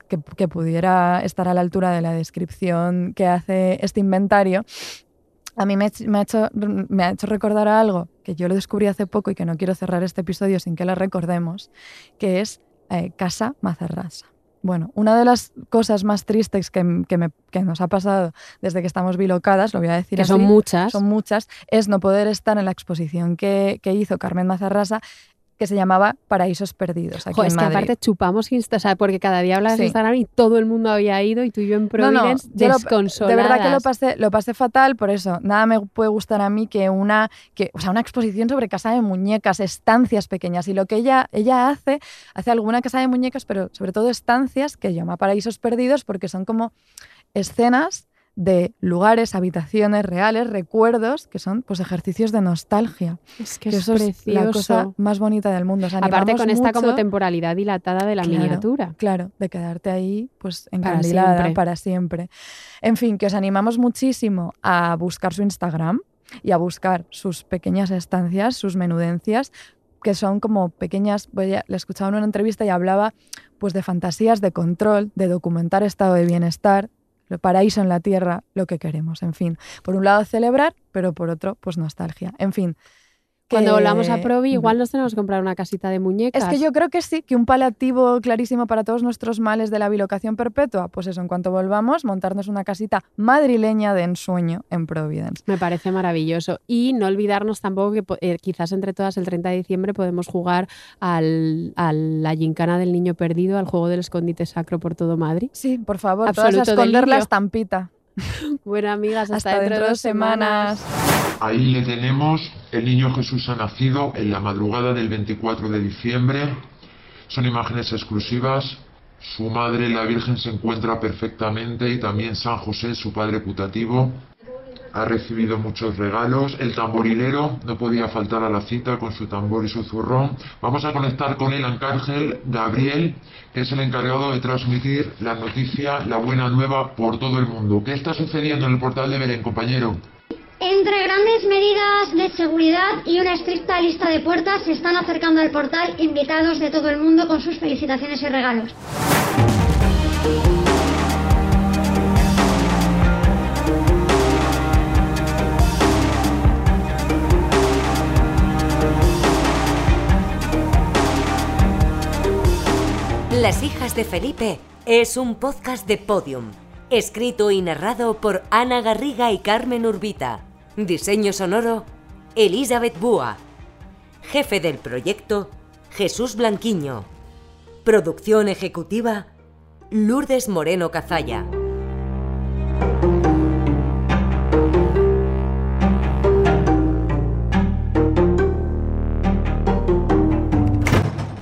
que, que pudiera estar a la altura de la descripción que hace este inventario. A mí me, ha hecho- me ha hecho, me ha hecho recordar a algo que yo lo descubrí hace poco y que no quiero cerrar este episodio sin que lo recordemos, que es eh, Casa Mazarrasa. Bueno, una de las cosas más tristes que, que me- que nos ha pasado desde que estamos bilocadas, lo voy a decir que así, son muchas. son muchas, es no poder estar en la exposición que, que hizo Carmen Mazarrasa, que se llamaba Paraísos Perdidos, aquí Jo, en es que aparte chupamos Insta, o sea, porque cada día hablas Sí. de Instagram y todo el mundo había ido y tú y yo en No, no, Providence lo- desconsoladas. de verdad que lo pasé, lo pasé fatal, por eso nada me puede gustar a mí que una, que, o sea, una exposición sobre casa de muñecas, estancias pequeñas. Y lo que ella, ella hace, hace alguna casa de muñecas, pero sobre todo estancias que llama paraísos perdidos porque son como escenas de lugares, habitaciones reales, recuerdos, que son pues ejercicios de nostalgia. Es que Que es eso es la cosa más bonita del mundo. Aparte con esta como temporalidad dilatada de la Claro. miniatura. Claro, de quedarte ahí, pues Para encandilada siempre. para siempre. En fin, que os animamos muchísimo a buscar su Instagram y a buscar sus pequeñas estancias, sus menudencias, que son como pequeñas. a- le escuchaba en una entrevista y hablaba pues de fantasías de control, de documentar estado de bienestar, lo paraíso en la tierra, lo que queremos. En fin, por un lado celebrar, pero por otro, pues nostalgia. En fin. Cuando volvamos a Provi, igual nos tenemos que comprar una casita de muñecas. es que yo creo que sí, que un paliativo clarísimo para todos nuestros males de la bilocación perpetua, pues eso, en cuanto volvamos, montarnos una casita madrileña de ensueño en Providence. Me parece maravilloso. Y no olvidarnos tampoco que eh, quizás entre todas el 30 de diciembre podemos jugar al, a la gincana del niño perdido, al juego del escondite sacro por todo Madrid. Sí, por favor, todas a esconder la estampita. (laughs) Bueno, amigas, hasta, Hasta dentro de dos semanas. Ahí le tenemos, el niño Jesús ha nacido en la madrugada del 24 de diciembre. Son imágenes exclusivas. Su madre, la Virgen, se encuentra perfectamente y también San José, su padre putativo. Ha recibido muchos regalos. El tamborilero no podía faltar a la cita con su tambor y su zurrón. Vamos a conectar con el arcángel Gabriel, que es el encargado de transmitir la noticia, la buena nueva por todo el mundo. ¿Qué está sucediendo en el portal de Belén, compañero? Entre grandes medidas de seguridad y una estricta lista de puertas se están acercando al portal invitados de todo el mundo con sus felicitaciones y regalos. Las hijas de Felipe es un podcast de Podium. Escrito y narrado por Ana Garriga y Carmen Urbita. Diseño sonoro, Elizabeth Búa. Jefe del proyecto, Jesús Blanquiño. Producción ejecutiva, Lourdes Moreno Cazalla.